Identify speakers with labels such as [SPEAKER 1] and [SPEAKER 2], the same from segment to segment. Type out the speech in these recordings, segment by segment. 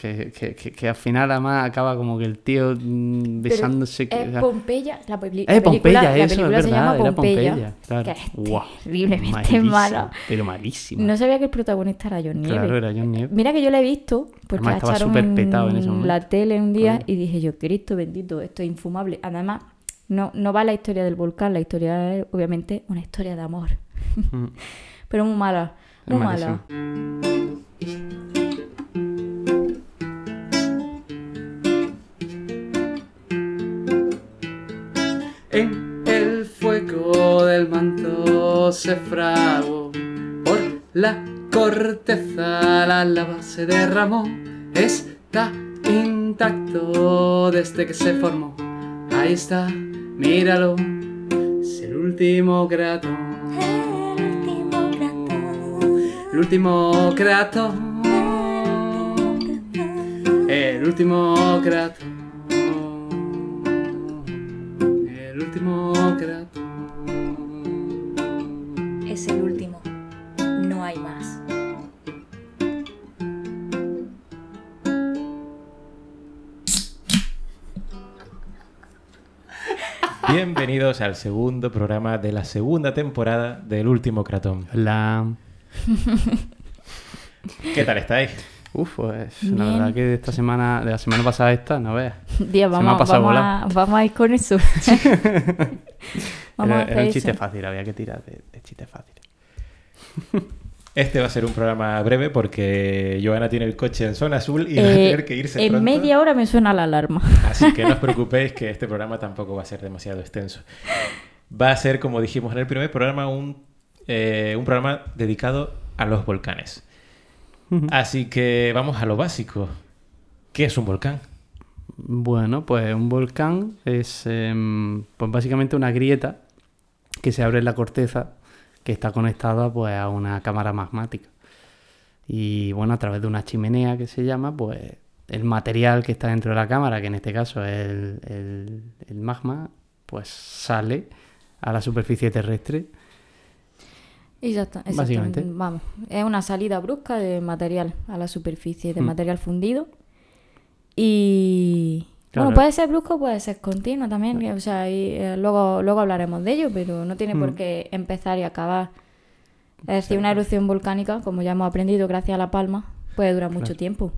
[SPEAKER 1] Que, que, que, que al final además acaba como que el tío mm,
[SPEAKER 2] Pero
[SPEAKER 1] besándose. que-
[SPEAKER 2] Es Pompeya, la, peli-
[SPEAKER 1] Eh,
[SPEAKER 2] la película,
[SPEAKER 1] Pompeya,
[SPEAKER 2] la
[SPEAKER 1] eso,
[SPEAKER 2] película
[SPEAKER 1] es
[SPEAKER 2] se
[SPEAKER 1] verdad,
[SPEAKER 2] llama
[SPEAKER 1] era
[SPEAKER 2] Pompeya,
[SPEAKER 1] Pompeya, claro.
[SPEAKER 2] que es
[SPEAKER 1] Guau,
[SPEAKER 2] terriblemente mala.
[SPEAKER 1] Pero malísimo.
[SPEAKER 2] No sabía que el protagonista era John Nieve.
[SPEAKER 1] Claro, era John.
[SPEAKER 2] Mira que yo la he visto porque
[SPEAKER 1] Además
[SPEAKER 2] la
[SPEAKER 1] estaba
[SPEAKER 2] echaron
[SPEAKER 1] súper petado en ese momento.
[SPEAKER 2] la tele un día
[SPEAKER 1] Claro.
[SPEAKER 2] y dije yo, Cristo bendito, esto es infumable. Además, no, no va la historia del volcán, la historia es obviamente una historia de amor.
[SPEAKER 1] Mm,
[SPEAKER 2] Pero muy mala,
[SPEAKER 1] es
[SPEAKER 2] muy mala.
[SPEAKER 1] malísimo. En el fuego del manto se por la corteza la lava se derramó. Está intacto desde que se formó. Ahí está míralo. Es el último crato el último crato el último crato el
[SPEAKER 3] Es el último. No hay más.
[SPEAKER 4] Bienvenidos al segundo programa de la segunda temporada del último Cratón.
[SPEAKER 1] la
[SPEAKER 4] ¿Qué tal estáis?
[SPEAKER 1] Uf, pues la verdad que de esta semana, de la semana pasada esta, no veas.
[SPEAKER 2] Día,
[SPEAKER 1] me ha
[SPEAKER 2] vamos,
[SPEAKER 1] pasado
[SPEAKER 2] vamos, a, vamos a ir con eso. vamos
[SPEAKER 1] Era,
[SPEAKER 2] a
[SPEAKER 1] era
[SPEAKER 2] hacer
[SPEAKER 1] un
[SPEAKER 2] eso.
[SPEAKER 1] chiste fácil, había que tirar de, de chiste fácil.
[SPEAKER 4] Este va a ser un programa breve porque Joana tiene el coche en zona azul y va a
[SPEAKER 2] Eh,
[SPEAKER 4] tener que irse
[SPEAKER 2] en
[SPEAKER 4] pronto.
[SPEAKER 2] media hora me suena la alarma.
[SPEAKER 4] Así que no os preocupéis que este programa tampoco va a ser demasiado extenso. Va a ser, como dijimos en el primer programa, un, eh, un programa dedicado a los volcanes. Así que vamos a lo básico. ¿Qué es un volcán?
[SPEAKER 1] Bueno, pues un volcán es em, pues básicamente una grieta que se abre en la corteza que está conectada pues a una cámara magmática. Y bueno, a través de una chimenea que se llama, pues el material que está dentro de la cámara, que en este caso es el, el- el magma, pues sale a la superficie terrestre.
[SPEAKER 2] Y ya está,
[SPEAKER 1] Básicamente.
[SPEAKER 2] Vamos, es una salida brusca de material a la superficie, de
[SPEAKER 1] Mm.
[SPEAKER 2] material fundido. Y
[SPEAKER 1] Claro.
[SPEAKER 2] bueno, puede ser brusco, puede ser continuo también. O sea, y, eh, luego, luego hablaremos de ello, pero no tiene por
[SPEAKER 1] Mm.
[SPEAKER 2] qué empezar y acabar. Es decir, una erupción volcánica, como ya hemos aprendido gracias a La Palma, puede durar mucho tiempo.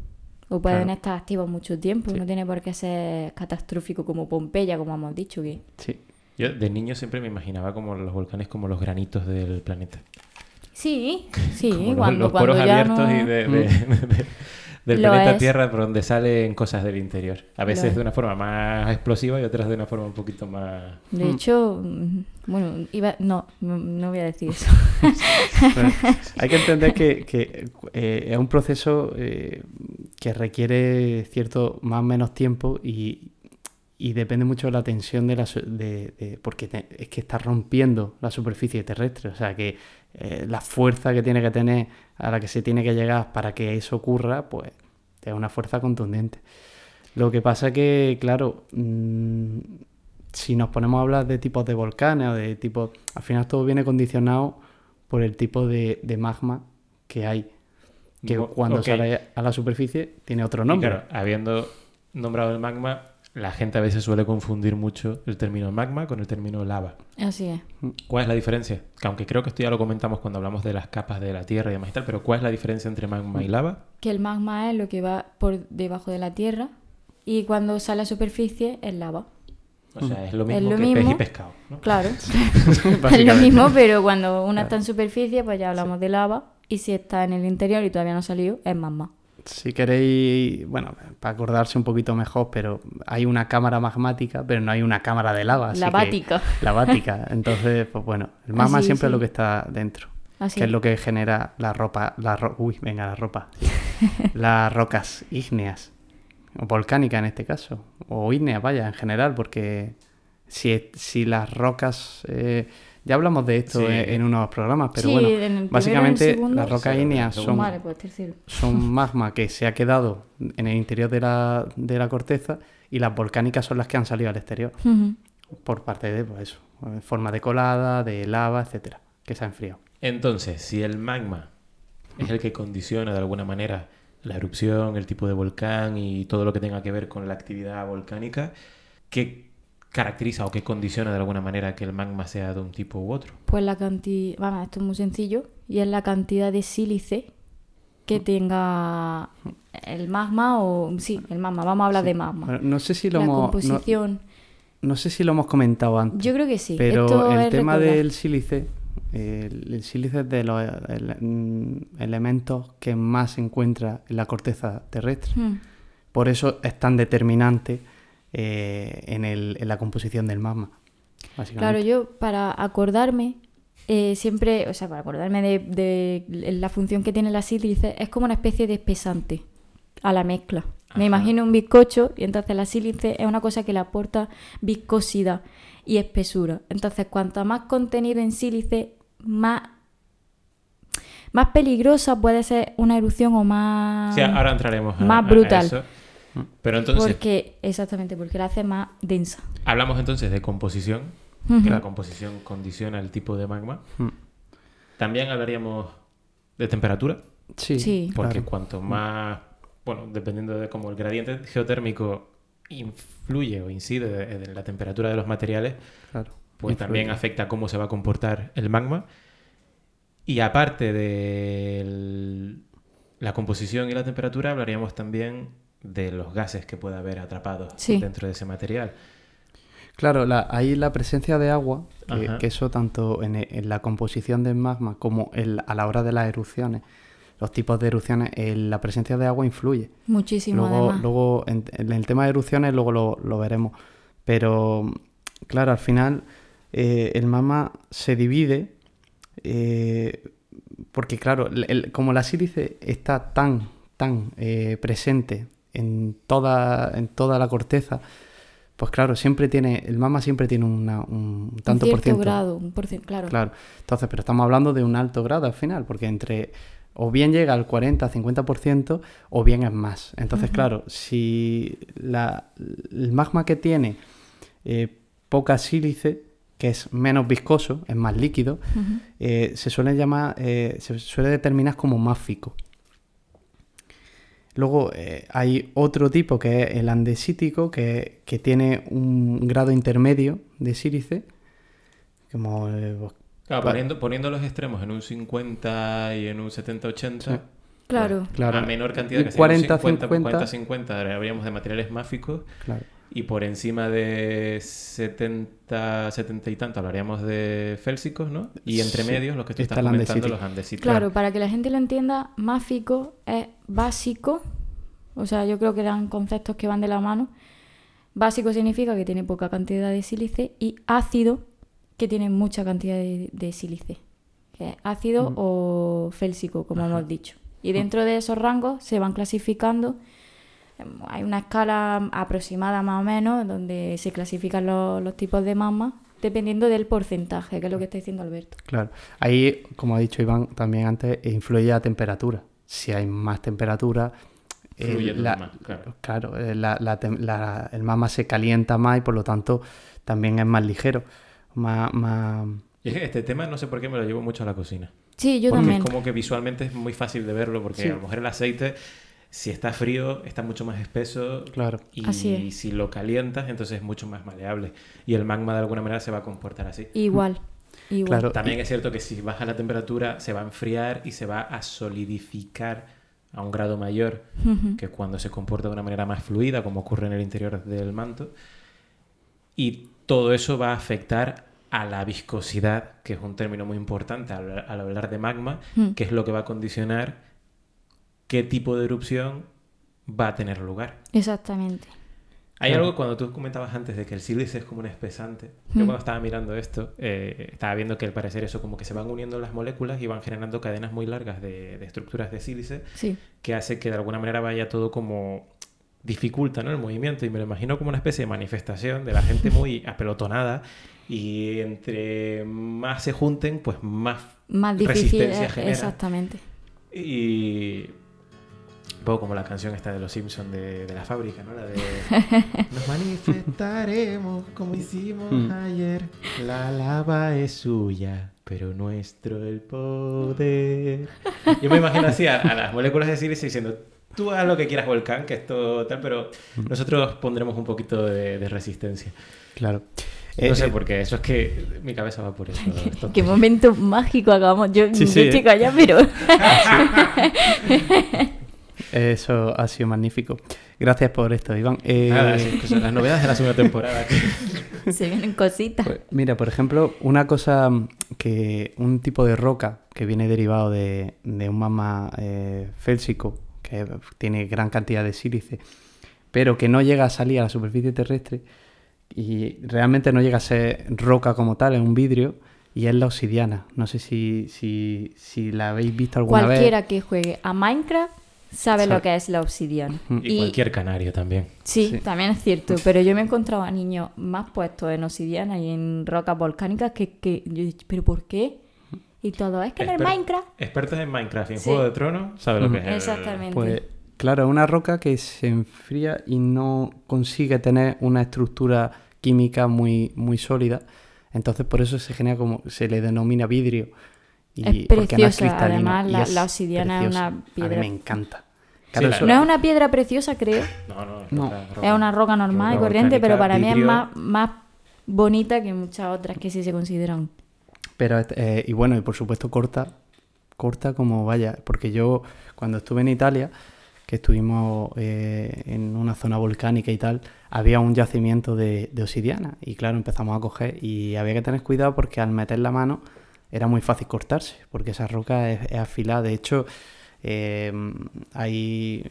[SPEAKER 2] O pueden estar activos mucho tiempo.
[SPEAKER 1] Sí.
[SPEAKER 2] No tiene por qué ser catastrófico como Pompeya, como hemos dicho. que
[SPEAKER 1] Sí.
[SPEAKER 4] Yo de niño siempre me imaginaba como los volcanes como los granitos del planeta.
[SPEAKER 2] Sí, sí,
[SPEAKER 4] Como
[SPEAKER 2] cuando,
[SPEAKER 4] los,
[SPEAKER 2] cuando
[SPEAKER 4] poros
[SPEAKER 2] ya
[SPEAKER 4] abiertos
[SPEAKER 2] no...
[SPEAKER 4] y de, de- de- del
[SPEAKER 2] Lo
[SPEAKER 4] planeta
[SPEAKER 2] es.
[SPEAKER 4] Tierra por donde salen cosas del interior. A veces
[SPEAKER 2] es.
[SPEAKER 4] de una forma más explosiva y otras de una forma un poquito más...
[SPEAKER 2] De
[SPEAKER 1] Mm.
[SPEAKER 2] hecho, mm, bueno, iba... no, no, no voy a decir eso.
[SPEAKER 1] Bueno, hay que entender que, que, eh, es un proceso eh, que requiere cierto más o menos tiempo y, y depende mucho de la tensión de la de, de- porque te- es que está rompiendo la superficie terrestre, o sea que eh, la fuerza que tiene que tener a la que se tiene que llegar para que eso ocurra, pues es una fuerza contundente. Lo que pasa que, claro, mm, si nos ponemos a hablar de tipos de volcanes o de tipos, al final todo viene condicionado por el tipo de, de magma que hay. Que cuando sale a la superficie tiene otro
[SPEAKER 4] Y
[SPEAKER 1] nombre.
[SPEAKER 4] claro, habiendo nombrado el magma, la gente a veces suele confundir mucho el término magma con el término lava.
[SPEAKER 2] Así es.
[SPEAKER 4] ¿Cuál es la diferencia? Que aunque creo que esto ya lo comentamos cuando hablamos de las capas de la Tierra y demás y tal, pero ¿cuál es la diferencia entre magma y lava?
[SPEAKER 2] Que el magma es lo que va por debajo de la tierra y cuando sale a superficie es lava.
[SPEAKER 4] O sea, es lo
[SPEAKER 2] Es
[SPEAKER 4] mismo
[SPEAKER 2] lo
[SPEAKER 4] que pez
[SPEAKER 2] mismo.
[SPEAKER 4] y pescado. ¿no?
[SPEAKER 2] Claro, es lo mismo, pero cuando una está en superficie, pues ya hablamos de lava. Y si está en el interior y todavía no ha salido, es magma.
[SPEAKER 1] Si queréis, bueno, para acordarse un poquito mejor, pero hay una cámara magmática, pero no hay una cámara de lava. así
[SPEAKER 2] La
[SPEAKER 1] que-
[SPEAKER 2] vática.
[SPEAKER 1] La vática. Entonces, pues bueno, el magma
[SPEAKER 2] Así,
[SPEAKER 1] siempre es lo que está dentro.
[SPEAKER 2] Así
[SPEAKER 1] que es
[SPEAKER 2] es.
[SPEAKER 1] lo que genera la ropa, la ro- uy, venga, la ropa. sí. Las rocas ígneas, o volcánicas en este caso, o ígneas, vaya, en general, porque si, si las rocas, eh, ya hablamos de esto
[SPEAKER 4] Sí.
[SPEAKER 1] en, en unos programas, pero
[SPEAKER 2] Sí,
[SPEAKER 1] bueno,
[SPEAKER 2] primero
[SPEAKER 1] básicamente
[SPEAKER 2] segundo.
[SPEAKER 1] las rocas
[SPEAKER 4] Sí,
[SPEAKER 1] ígneas
[SPEAKER 4] en el
[SPEAKER 1] son,
[SPEAKER 2] Vale, pues tercero.
[SPEAKER 1] son magma que se ha quedado en el interior de la, de la corteza y las volcánicas son las que han salido al exterior por parte de, pues eso, en forma de colada, de lava, etcétera, que se ha enfriado.
[SPEAKER 4] Entonces, si el magma es el que condiciona de alguna manera la erupción, el tipo de volcán y todo lo que tenga que ver con la actividad volcánica, ¿qué caracteriza o qué condiciona de alguna manera que el magma sea de un tipo u otro?
[SPEAKER 2] Pues la cantidad, vamos, esto es muy sencillo, y es la cantidad de sílice que tenga el magma o... Sí, el magma, vamos a hablar de magma.
[SPEAKER 1] Bueno, no sé si lo
[SPEAKER 2] la
[SPEAKER 1] hemos...
[SPEAKER 2] composición...
[SPEAKER 1] No, sé si lo hemos comentado antes.
[SPEAKER 2] Yo creo que sí.
[SPEAKER 1] Pero
[SPEAKER 2] Esto
[SPEAKER 1] el tema
[SPEAKER 2] recordar.
[SPEAKER 1] del sílice, el, el sílice es de los mm, elementos que más se encuentra en la corteza terrestre.
[SPEAKER 2] Hmm.
[SPEAKER 1] Por eso es tan determinante eh, en, el- en la composición del magma.
[SPEAKER 2] Claro, yo para acordarme, eh, siempre, o sea, para acordarme de, de la función que tiene la sílice, es como una especie de espesante a la mezcla. Me imagino un bizcocho y entonces la sílice es una cosa que le aporta viscosidad y espesura. Entonces, cuanto más contenido en sílice, más, más peligrosa puede ser una erupción o más...
[SPEAKER 4] Sí, ahora entraremos a,
[SPEAKER 2] más
[SPEAKER 4] a- a
[SPEAKER 2] brutal.
[SPEAKER 4] eso. Pero entonces,
[SPEAKER 2] Porque, exactamente, porque la hace más densa.
[SPEAKER 4] hablamos entonces de composición, que la composición condiciona el tipo de magma.
[SPEAKER 1] Mm.
[SPEAKER 4] También hablaríamos de temperatura,
[SPEAKER 1] Sí,
[SPEAKER 2] Sí.
[SPEAKER 4] porque
[SPEAKER 1] claro.
[SPEAKER 4] cuanto más, bueno, dependiendo de cómo el gradiente geotérmico influye o incide en la temperatura de los materiales,
[SPEAKER 1] claro.
[SPEAKER 4] pues
[SPEAKER 1] Influye.
[SPEAKER 4] también afecta cómo se va a comportar el magma. Y aparte de el- la composición y la temperatura, hablaríamos también de los gases que puede haber atrapados
[SPEAKER 2] Sí.
[SPEAKER 4] dentro de ese material.
[SPEAKER 1] Claro, la, ahí la presencia de agua, que,
[SPEAKER 4] Ajá.
[SPEAKER 1] que eso tanto en, en la composición del magma como en- a la hora de las erupciones, los tipos de erupciones, eh, la presencia de agua influye.
[SPEAKER 2] Muchísimo,
[SPEAKER 1] Luego,
[SPEAKER 2] además.
[SPEAKER 1] luego en, en el tema de erupciones, luego lo, lo veremos. Pero, claro, al final eh, el magma se divide eh, porque, claro, el- el- como la sílice está tan, tan eh, presente en toda, en toda la corteza, pues claro, siempre tiene, el magma siempre tiene una- un
[SPEAKER 2] un
[SPEAKER 1] tanto
[SPEAKER 2] cierto
[SPEAKER 1] por ciento.
[SPEAKER 2] grado, un por cien- claro.
[SPEAKER 1] Claro, entonces, pero estamos hablando de un alto grado al final, porque entre o bien llega al 40-50% o bien es más. Entonces, claro, si la- el magma que tiene eh, poca sílice, que es menos viscoso, es más líquido, eh, se suele llamar, eh, se suele determinar como máfico. Luego eh, hay otro tipo que es el andesítico, que, que tiene un grado intermedio de sílice, como eh,
[SPEAKER 4] Claro,
[SPEAKER 1] Vale.
[SPEAKER 4] poniendo, poniendo los extremos en un 50 y en un 70-80,
[SPEAKER 1] Sí.
[SPEAKER 2] Claro.
[SPEAKER 1] Claro.
[SPEAKER 4] a menor cantidad
[SPEAKER 1] Un
[SPEAKER 4] que sea
[SPEAKER 1] 40,
[SPEAKER 4] 50,
[SPEAKER 1] 50.
[SPEAKER 4] 50, habríamos de materiales máficos
[SPEAKER 1] Claro.
[SPEAKER 4] Y por encima de 70, 70 y tanto hablaríamos de félsicos, ¿no? Y entre
[SPEAKER 1] Sí.
[SPEAKER 4] medios, los que tú
[SPEAKER 1] Está
[SPEAKER 4] estás comentando, los andesitos.
[SPEAKER 2] Claro, para que la gente lo entienda, máfico es básico. O sea, yo creo que eran conceptos que van de la mano. Básico significa que tiene poca cantidad de sílice y ácido que tiene mucha cantidad de, de sílice. Que es ácido o félsico, como hemos dicho. Y dentro de esos rangos se van clasificando. Hay una escala aproximada más o menos donde se clasifican los, los tipos de magma dependiendo del porcentaje, que es lo que está diciendo Alberto.
[SPEAKER 1] Claro. Ahí, como ha dicho Iván también antes, influye la temperatura. Si hay más temperatura, eh, la-
[SPEAKER 4] más, claro.
[SPEAKER 1] claro, eh, la- la tem- la- el magma se calienta más y por lo tanto también es más ligero. Más, más...
[SPEAKER 4] Este tema no sé por qué me lo llevo mucho a la cocina.
[SPEAKER 2] Sí, yo
[SPEAKER 4] porque
[SPEAKER 2] también.
[SPEAKER 4] es como que visualmente es muy fácil de verlo, porque
[SPEAKER 1] Sí.
[SPEAKER 4] a lo mejor el aceite, si está frío, está mucho más espeso.
[SPEAKER 1] Claro.
[SPEAKER 4] Y
[SPEAKER 2] Así es.
[SPEAKER 4] si lo calientas, entonces es mucho más maleable. Y el magma de alguna manera se va a comportar así.
[SPEAKER 2] Igual. Igual.
[SPEAKER 1] Claro.
[SPEAKER 4] También es cierto que si baja la temperatura, se va a enfriar y se va a solidificar a un grado mayor que cuando se comporta de una manera más fluida, como ocurre en el interior del manto. Y todo eso va a afectar a la viscosidad, que es un término muy importante al, al hablar de magma,
[SPEAKER 2] Mm.
[SPEAKER 4] que es lo que va a condicionar qué tipo de erupción va a tener lugar.
[SPEAKER 2] Exactamente.
[SPEAKER 4] Hay
[SPEAKER 1] Claro.
[SPEAKER 4] algo cuando tú comentabas antes de que el sílice es como un espesante.
[SPEAKER 2] Mm.
[SPEAKER 4] Yo cuando estaba mirando esto, eh, estaba viendo que al parecer eso como que se van uniendo las moléculas y van generando cadenas muy largas de, de estructuras de sílice
[SPEAKER 2] Sí.
[SPEAKER 4] que hace que de alguna manera vaya todo como dificulta ¿no? el movimiento y me lo imagino como una especie de manifestación de la gente muy apelotonada y entre más se junten pues más
[SPEAKER 2] Más difícil.
[SPEAKER 4] resistencia
[SPEAKER 2] eh,
[SPEAKER 4] genera.
[SPEAKER 2] Exactamente.
[SPEAKER 4] y un poco como la canción esta de los Simpsons de, de la fábrica, ¿no? La de Nos manifestaremos como hicimos
[SPEAKER 1] Mm.
[SPEAKER 4] ayer. La lava es suya, pero nuestro el poder. Yo me imagino así a, a las moléculas de sílice diciendo tú haz lo que quieras volcán, que esto tal, pero nosotros pondremos un poquito de, de resistencia.
[SPEAKER 1] Claro.
[SPEAKER 4] No
[SPEAKER 1] Eh,
[SPEAKER 4] sé
[SPEAKER 1] eh,
[SPEAKER 4] por qué, eso es que mi cabeza va por eso. esto.
[SPEAKER 2] Qué momento mágico acabamos. Yo,
[SPEAKER 1] Sí,
[SPEAKER 2] yo
[SPEAKER 1] sí,
[SPEAKER 2] estoy
[SPEAKER 1] eh.
[SPEAKER 2] callada, pero.
[SPEAKER 1] Eso ha sido magnífico. Gracias por esto, Iván. Eh,
[SPEAKER 4] Nada, son las novedades de la segunda temporada.
[SPEAKER 2] Se vienen cositas.
[SPEAKER 1] Pues, mira, por ejemplo, una cosa que un tipo de roca que viene derivado de, de un magma eh, félsico que tiene gran cantidad de sílice, pero que no llega a salir a la superficie terrestre y realmente no llega a ser roca como tal, es un vidrio y es la obsidiana. No sé si, si, si la habéis visto alguna
[SPEAKER 2] Cualquiera que juegue a Minecraft sabe
[SPEAKER 1] Sabe.
[SPEAKER 2] lo que es la obsidiana.
[SPEAKER 4] Y, cualquier canario también.
[SPEAKER 2] Sí,
[SPEAKER 1] Sí.
[SPEAKER 2] también es cierto, pero yo me he encontrado a niños más puestos en obsidiana y en rocas volcánicas que, que yo he dicho, ¿pero por qué? Y todo, es que en el Minecraft...
[SPEAKER 4] Expertos en Minecraft y en
[SPEAKER 2] Sí.
[SPEAKER 4] Juego de Tronos, ¿sabes lo que es? el-
[SPEAKER 2] Exactamente.
[SPEAKER 1] Pues claro, es una roca que se enfría y no consigue tener una estructura química muy, muy sólida. Entonces por eso se genera como se le denomina vidrio. Y
[SPEAKER 2] Es
[SPEAKER 1] no
[SPEAKER 2] preciosa, además,
[SPEAKER 1] y
[SPEAKER 2] la-
[SPEAKER 1] es
[SPEAKER 2] la obsidiana es una piedra-
[SPEAKER 1] A mí me encanta. Claro, eso-
[SPEAKER 2] No es una piedra preciosa, creo.
[SPEAKER 4] No, no, es
[SPEAKER 1] No.
[SPEAKER 4] roca-
[SPEAKER 2] Es una roca normal y corriente, pero para mí es más, más bonita que muchas otras que sí se consideran.
[SPEAKER 1] Pero, eh, y bueno, y por supuesto corta, corta como vaya, porque yo cuando estuve en Italia, que estuvimos eh, en una zona volcánica y tal, había un yacimiento de, de obsidiana y claro, empezamos a coger y había que tener cuidado porque al meter la mano era muy fácil cortarse, porque esa roca es, es afilada. De hecho, eh, hay,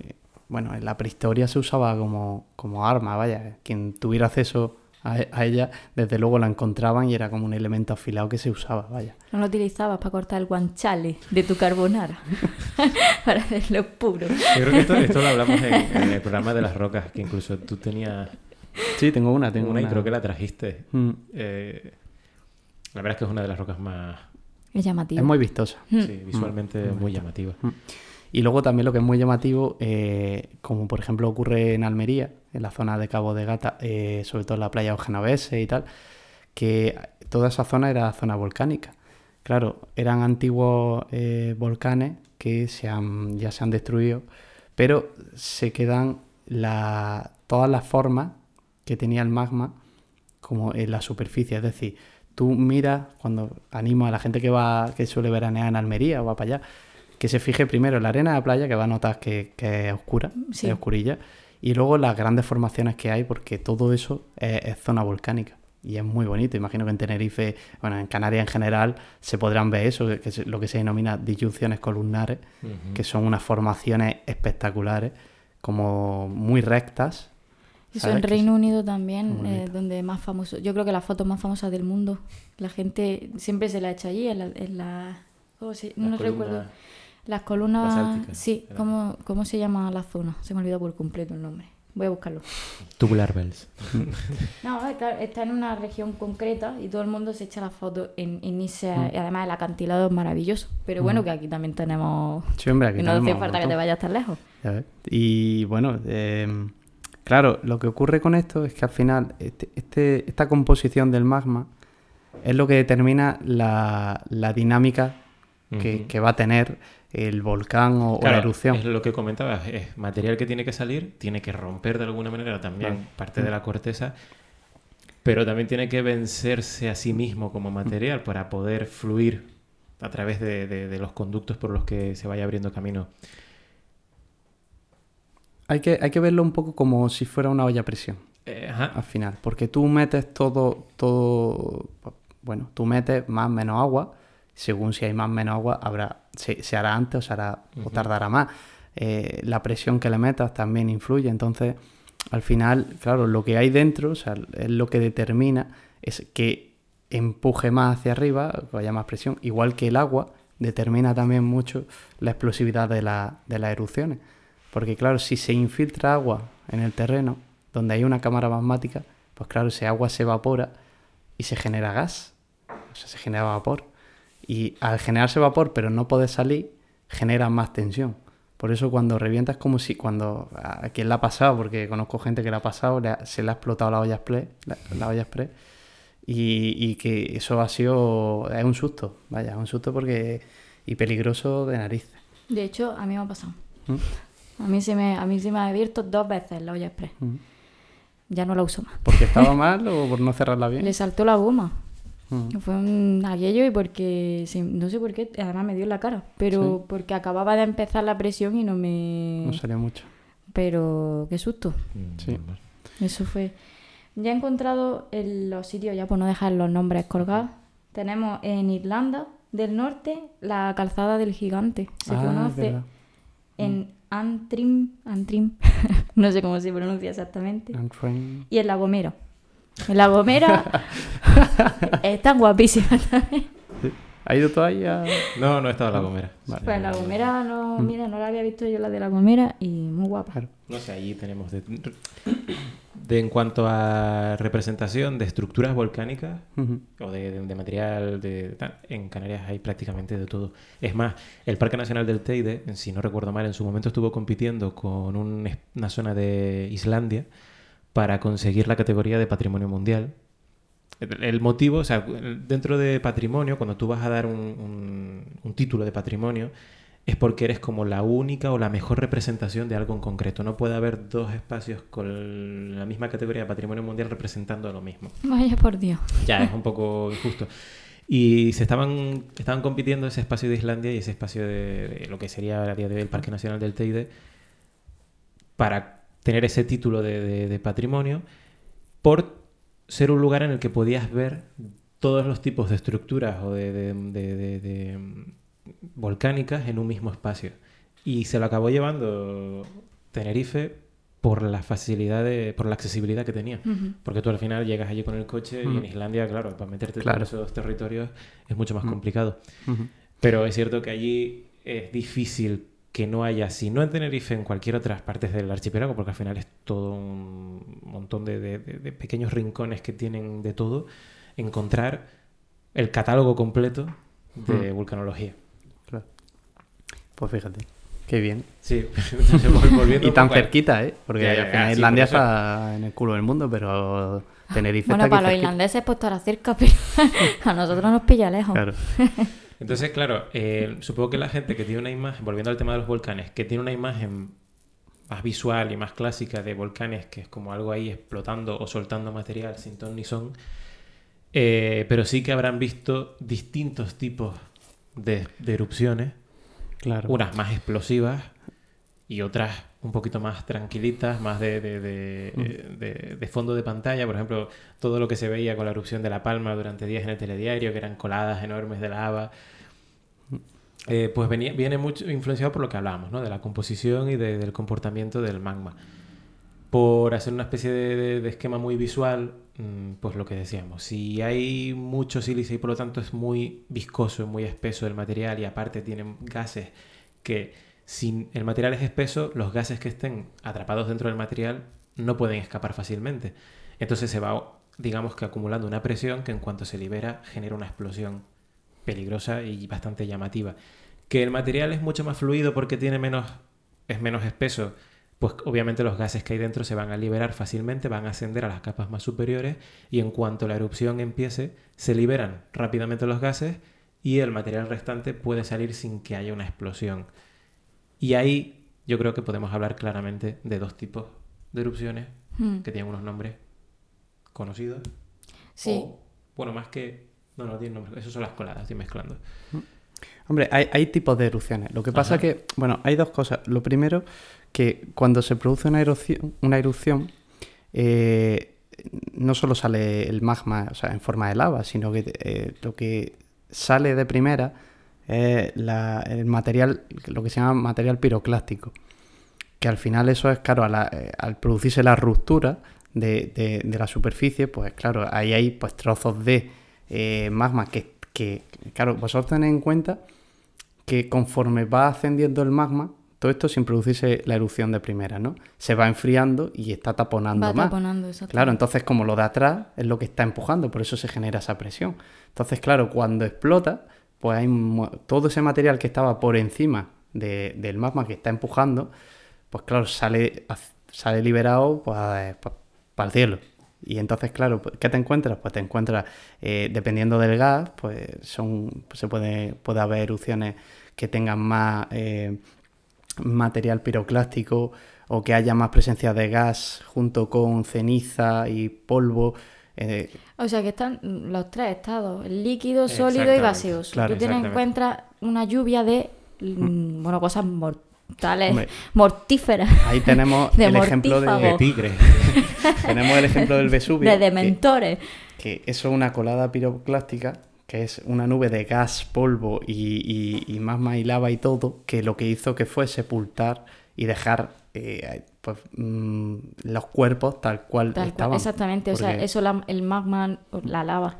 [SPEAKER 1] bueno, en la prehistoria se usaba como, como arma, vaya, quien tuviera acceso a, a ella, desde luego la encontraban y era como un elemento afilado que se usaba, vaya.
[SPEAKER 2] No lo utilizabas para cortar el guanchale de tu carbonara. para hacerlo puro.
[SPEAKER 4] Yo creo que esto, esto lo hablamos en, en el programa de las rocas, que incluso tú tenías
[SPEAKER 1] Sí, tengo una, tengo
[SPEAKER 4] una
[SPEAKER 1] una.
[SPEAKER 4] y creo que la trajiste.
[SPEAKER 1] Mm,
[SPEAKER 4] Eh, la verdad es que es una de las rocas más,
[SPEAKER 2] Es llamativo.
[SPEAKER 1] Es muy vistosa.
[SPEAKER 2] Mm.
[SPEAKER 4] sí, visualmente muy llamativa.
[SPEAKER 1] Y luego también lo que es muy llamativo, eh, como por ejemplo ocurre en Almería, en la zona de Cabo de Gata, eh, sobre todo en la playa Genovese y tal, que toda esa zona era zona volcánica. Claro, eran antiguos eh, volcanes que se han, ya se han destruido, pero se quedan la- todas las formas que tenía el magma como en la superficie. Es decir, tú miras, cuando animo a la gente que va, que suele veranear en Almería o va para allá, que se fije primero en la arena de la playa, que va a notar que, que es oscura,
[SPEAKER 2] Sí.
[SPEAKER 1] es oscurilla, y luego las grandes formaciones que hay, porque todo eso es, es zona volcánica. Y es muy bonito. Imagino que en Tenerife, bueno, en Canarias en general, se podrán ver eso, que es lo que se denomina disyunciones columnares, que son unas formaciones espectaculares, como muy rectas.
[SPEAKER 2] Eso
[SPEAKER 1] ¿sabes?
[SPEAKER 2] en Reino Unido también, eh, donde más famoso. Yo creo que la foto más famosa del mundo. La gente siempre se la echa allí, en la. en la- ¿cómo se-
[SPEAKER 4] Las
[SPEAKER 2] no
[SPEAKER 4] columnas
[SPEAKER 2] recuerdo. Las columnas.
[SPEAKER 4] basálticas,
[SPEAKER 2] Sí,
[SPEAKER 4] era.
[SPEAKER 2] ¿cómo, ¿cómo se llama la zona? Se me olvidó por completo el nombre. Voy a buscarlo.
[SPEAKER 4] Tubular bells.
[SPEAKER 2] No, está, está en una región concreta y todo el mundo se echa la foto en, en ese.
[SPEAKER 1] Mm.
[SPEAKER 2] y además, el acantilado es maravilloso. Pero bueno, que aquí también tenemos.
[SPEAKER 1] Sí, hombre, aquí
[SPEAKER 2] que no hace falta que te vayas tan lejos.
[SPEAKER 1] Y bueno, eh, claro, lo que ocurre con esto es que al final este, este- esta composición del magma es lo que determina la, la dinámica que, va a tener el volcán o, la erupción.
[SPEAKER 4] Es lo que comentabas, es material que tiene que salir, tiene que romper de alguna manera también
[SPEAKER 1] Claro.
[SPEAKER 4] parte de la corteza, pero también tiene que vencerse a sí mismo como material para poder fluir a través de, de- de los conductos por los que se vaya abriendo camino.
[SPEAKER 1] Hay, que, hay que verlo un poco como si fuera una olla a presión.
[SPEAKER 4] Eh, ajá.
[SPEAKER 1] al final, porque tú metes todo, todo, bueno, tú metes más o menos agua, según si hay más o menos agua, habrá, se, se hará antes o, se hará, o tardará más. Eh, la presión que le metas también influye, entonces, al final, claro, lo que hay dentro, o sea, es lo que determina, es que empuje más hacia arriba, que haya más presión, igual que el agua, determina también mucho la explosividad de, la- de las erupciones. Porque claro, si se infiltra agua en el terreno, donde hay una cámara magmática, pues claro, ese agua se evapora y se genera gas, o sea, se genera vapor. Y al generarse vapor, pero no poder salir, genera más tensión. Por eso cuando revienta es como si cuando a quien le ha pasado, porque conozco gente que le ha pasado, le ha- se le ha explotado la olla express, la, la olla express, y, y que eso ha sido, es un susto, vaya, es un susto porque, y peligroso de narices.
[SPEAKER 2] De hecho, a mí me ha pasado.
[SPEAKER 1] ¿Mm?
[SPEAKER 2] A mí se me, a mí se me ha abierto dos veces la olla express.
[SPEAKER 1] Mm.
[SPEAKER 2] Ya no la uso más.
[SPEAKER 1] ¿Porque estaba mal o por no cerrarla bien?
[SPEAKER 2] Le saltó la goma.
[SPEAKER 1] Mm.
[SPEAKER 2] Fue un aquello y porque, sí, no sé por qué, además me dio en la cara, pero
[SPEAKER 1] Sí.
[SPEAKER 2] porque acababa de empezar la presión y no me...
[SPEAKER 1] No salía mucho.
[SPEAKER 2] Pero qué susto.
[SPEAKER 4] Mm,
[SPEAKER 1] Sí.
[SPEAKER 2] Eso fue. Ya he encontrado en los sitios, ya por no dejar los nombres colgados. Tenemos en Irlanda del Norte la calzada del gigante. Se
[SPEAKER 1] Ah, es
[SPEAKER 2] conoce
[SPEAKER 1] verdad.
[SPEAKER 2] En Antrim, Antrim, no sé cómo se pronuncia exactamente.
[SPEAKER 1] And train.
[SPEAKER 2] Y en La Gomera. En La Gomera están guapísimas también.
[SPEAKER 1] ¿Ha ido todavía?
[SPEAKER 4] No, no he estado en la gomera.
[SPEAKER 1] Vale.
[SPEAKER 2] Pues La Gomera, no, mira, no la había visto yo la de La Gomera y muy guapa.
[SPEAKER 1] Claro.
[SPEAKER 4] No sé, allí tenemos de, de en cuanto a representación de estructuras volcánicas o de, de- de material de tal, en Canarias hay prácticamente de todo. Es más, el Parque Nacional del Teide, si no recuerdo mal, en su momento estuvo compitiendo con un una zona de Islandia para conseguir la categoría de Patrimonio Mundial. El, el motivo, o sea, dentro de patrimonio, cuando tú vas a dar un, un- un título de patrimonio, es porque eres como la única o la mejor representación de algo en concreto. No puede haber dos espacios con la misma categoría de patrimonio mundial representando lo mismo.
[SPEAKER 2] Vaya por Dios.
[SPEAKER 4] Ya, es un poco injusto. Y se estaban, estaban compitiendo ese espacio de Islandia y ese espacio de, de lo que sería a día de hoy el Parque Nacional del Teide para tener ese título de, de- de patrimonio por ser un lugar en el que podías ver todos los tipos de estructuras o de, de- de- volcánicas en un mismo espacio. Y se lo acabó llevando Tenerife por la facilidad, de, por la accesibilidad que tenía. Porque tú al final llegas allí con el coche y en Islandia, claro, para meterte
[SPEAKER 1] Claro.
[SPEAKER 4] en esos territorios es mucho más complicado. Pero es cierto que allí es difícil que no haya, si no en Tenerife, en cualquier otras partes del archipiélago, porque al final es todo un montón de, de- de- de pequeños rincones que tienen de todo, encontrar el catálogo completo de vulcanología.
[SPEAKER 1] Pues fíjate, qué bien.
[SPEAKER 4] Sí, volviendo
[SPEAKER 1] Y tan cerquita, ¿eh? Porque
[SPEAKER 4] Ya, ya,
[SPEAKER 1] al
[SPEAKER 4] ya,
[SPEAKER 1] final
[SPEAKER 4] sí,
[SPEAKER 1] Islandia está en el culo del mundo, pero Tenerife
[SPEAKER 2] Bueno,
[SPEAKER 1] está
[SPEAKER 2] para los
[SPEAKER 1] cerquita.
[SPEAKER 2] irlandeses pues estará cerca, pero a nosotros nos pilla lejos.
[SPEAKER 1] Claro.
[SPEAKER 4] Entonces, claro, eh, supongo que la gente que tiene una imagen, volviendo al tema de los volcanes, que tiene una imagen más visual y más clásica de volcanes, que es como algo ahí explotando o soltando material sin ton ni son, eh, pero sí que habrán visto distintos tipos de, de erupciones,
[SPEAKER 1] Claro.
[SPEAKER 4] unas más explosivas y otras un poquito más tranquilitas, más de, de- de-
[SPEAKER 1] Mm.
[SPEAKER 4] de- fondo de pantalla. Por ejemplo, todo lo que se veía con la erupción de La Palma durante días en el telediario, que eran coladas enormes de lava. Eh, pues venía, viene mucho influenciado por lo que hablábamos, ¿no? De la composición y de- del comportamiento del magma. Por hacer una especie de, esquema muy visual, mm, pues lo que decíamos, si hay mucho sílice y por lo tanto es muy viscoso, muy espeso el material y aparte tienen gases que si el material es espeso, los gases que estén atrapados dentro del material no pueden escapar fácilmente. Entonces se va, digamos que acumulando una presión que en cuanto se libera genera una explosión peligrosa y bastante llamativa. Que el material es mucho más fluido porque tiene menos, es menos espeso, pues obviamente los gases que hay dentro se van a liberar fácilmente, van a ascender a las capas más superiores y en cuanto la erupción empiece, se liberan rápidamente los gases y el material restante puede salir sin que haya una explosión. Y ahí yo creo que podemos hablar claramente de dos tipos de erupciones
[SPEAKER 2] Mm.
[SPEAKER 4] que tienen unos nombres conocidos.
[SPEAKER 2] Sí.
[SPEAKER 4] o, bueno, más que... No, no tienen nombres. Esos son las coladas, estoy mezclando.
[SPEAKER 1] Hombre, hay, hay tipos de erupciones. Lo que pasa
[SPEAKER 4] Ajá.
[SPEAKER 1] que, bueno, hay dos cosas. Lo primero, que cuando se produce una erupción, una erupción eh, no solo sale el magma o sea, en forma de lava, sino que eh, lo que sale de primera es la- el material, lo que se llama material piroclástico. Que al final eso es, claro, eh, al producirse la ruptura de, de- la superficie, pues claro, ahí hay pues trozos de magma que, que, claro, vosotros tened en cuenta que conforme va ascendiendo el magma, todo esto sin producirse la erupción de primera, ¿no? Se va enfriando y está taponando
[SPEAKER 2] Va
[SPEAKER 1] más.
[SPEAKER 2] taponando, exacto.
[SPEAKER 1] Claro, entonces como lo de atrás es lo que está empujando, por eso se genera esa presión. Entonces, claro, cuando explota, pues hay todo ese material que estaba por encima de- del magma que está empujando, pues claro, sale, sale liberado pues, para el cielo. Y entonces, claro, pues, ¿qué te encuentras? Pues te encuentras, eh, dependiendo del gas, pues son, pues se puede, puede haber erupciones que tengan más, eh, material piroclástico o que haya más presencia de gas junto con ceniza y polvo. eh,
[SPEAKER 2] O sea que están los tres estados, líquido, sólido y gaseoso.
[SPEAKER 1] Claro.
[SPEAKER 2] Tú tienes,
[SPEAKER 4] Exactamente.
[SPEAKER 2] encuentras una lluvia de mm, bueno, cosas mortales,
[SPEAKER 1] Hombre.
[SPEAKER 2] mortíferas,
[SPEAKER 1] ahí tenemos
[SPEAKER 2] De
[SPEAKER 1] el ejemplo de,
[SPEAKER 4] De tigre.
[SPEAKER 1] tenemos el ejemplo del Vesubio.
[SPEAKER 2] de
[SPEAKER 1] que-
[SPEAKER 2] dementores.
[SPEAKER 1] que eso es una colada piroclástica, que es una nube de gas, polvo y, y, y magma y lava y todo, que lo que hizo que fue sepultar y dejar eh, pues, mm, los cuerpos tal cual
[SPEAKER 2] Tal cual,
[SPEAKER 1] estaban.
[SPEAKER 2] exactamente, o sea, eso la- el magma, la lava,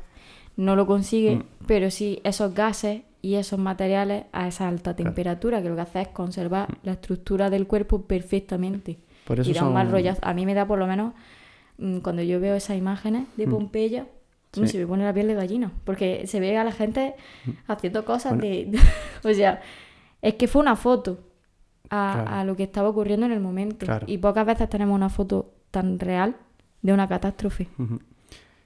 [SPEAKER 2] no lo consigue,
[SPEAKER 1] Mm.
[SPEAKER 2] pero sí esos gases y esos materiales a esa alta temperatura, que lo que hace es conservar la estructura del cuerpo perfectamente.
[SPEAKER 1] Mm. Por eso
[SPEAKER 2] y da un mal
[SPEAKER 1] son-
[SPEAKER 2] rollazo. A mí me da por lo menos, mm, cuando yo veo esas imágenes de Pompeya, mm,
[SPEAKER 1] Sí.
[SPEAKER 2] se me pone la piel de gallina, porque se ve a la gente haciendo cosas
[SPEAKER 1] Bueno.
[SPEAKER 2] de... o sea, es que fue una foto a,
[SPEAKER 1] Claro.
[SPEAKER 2] a lo que estaba ocurriendo en el momento.
[SPEAKER 1] Claro.
[SPEAKER 2] Y pocas veces tenemos una foto tan real de una catástrofe.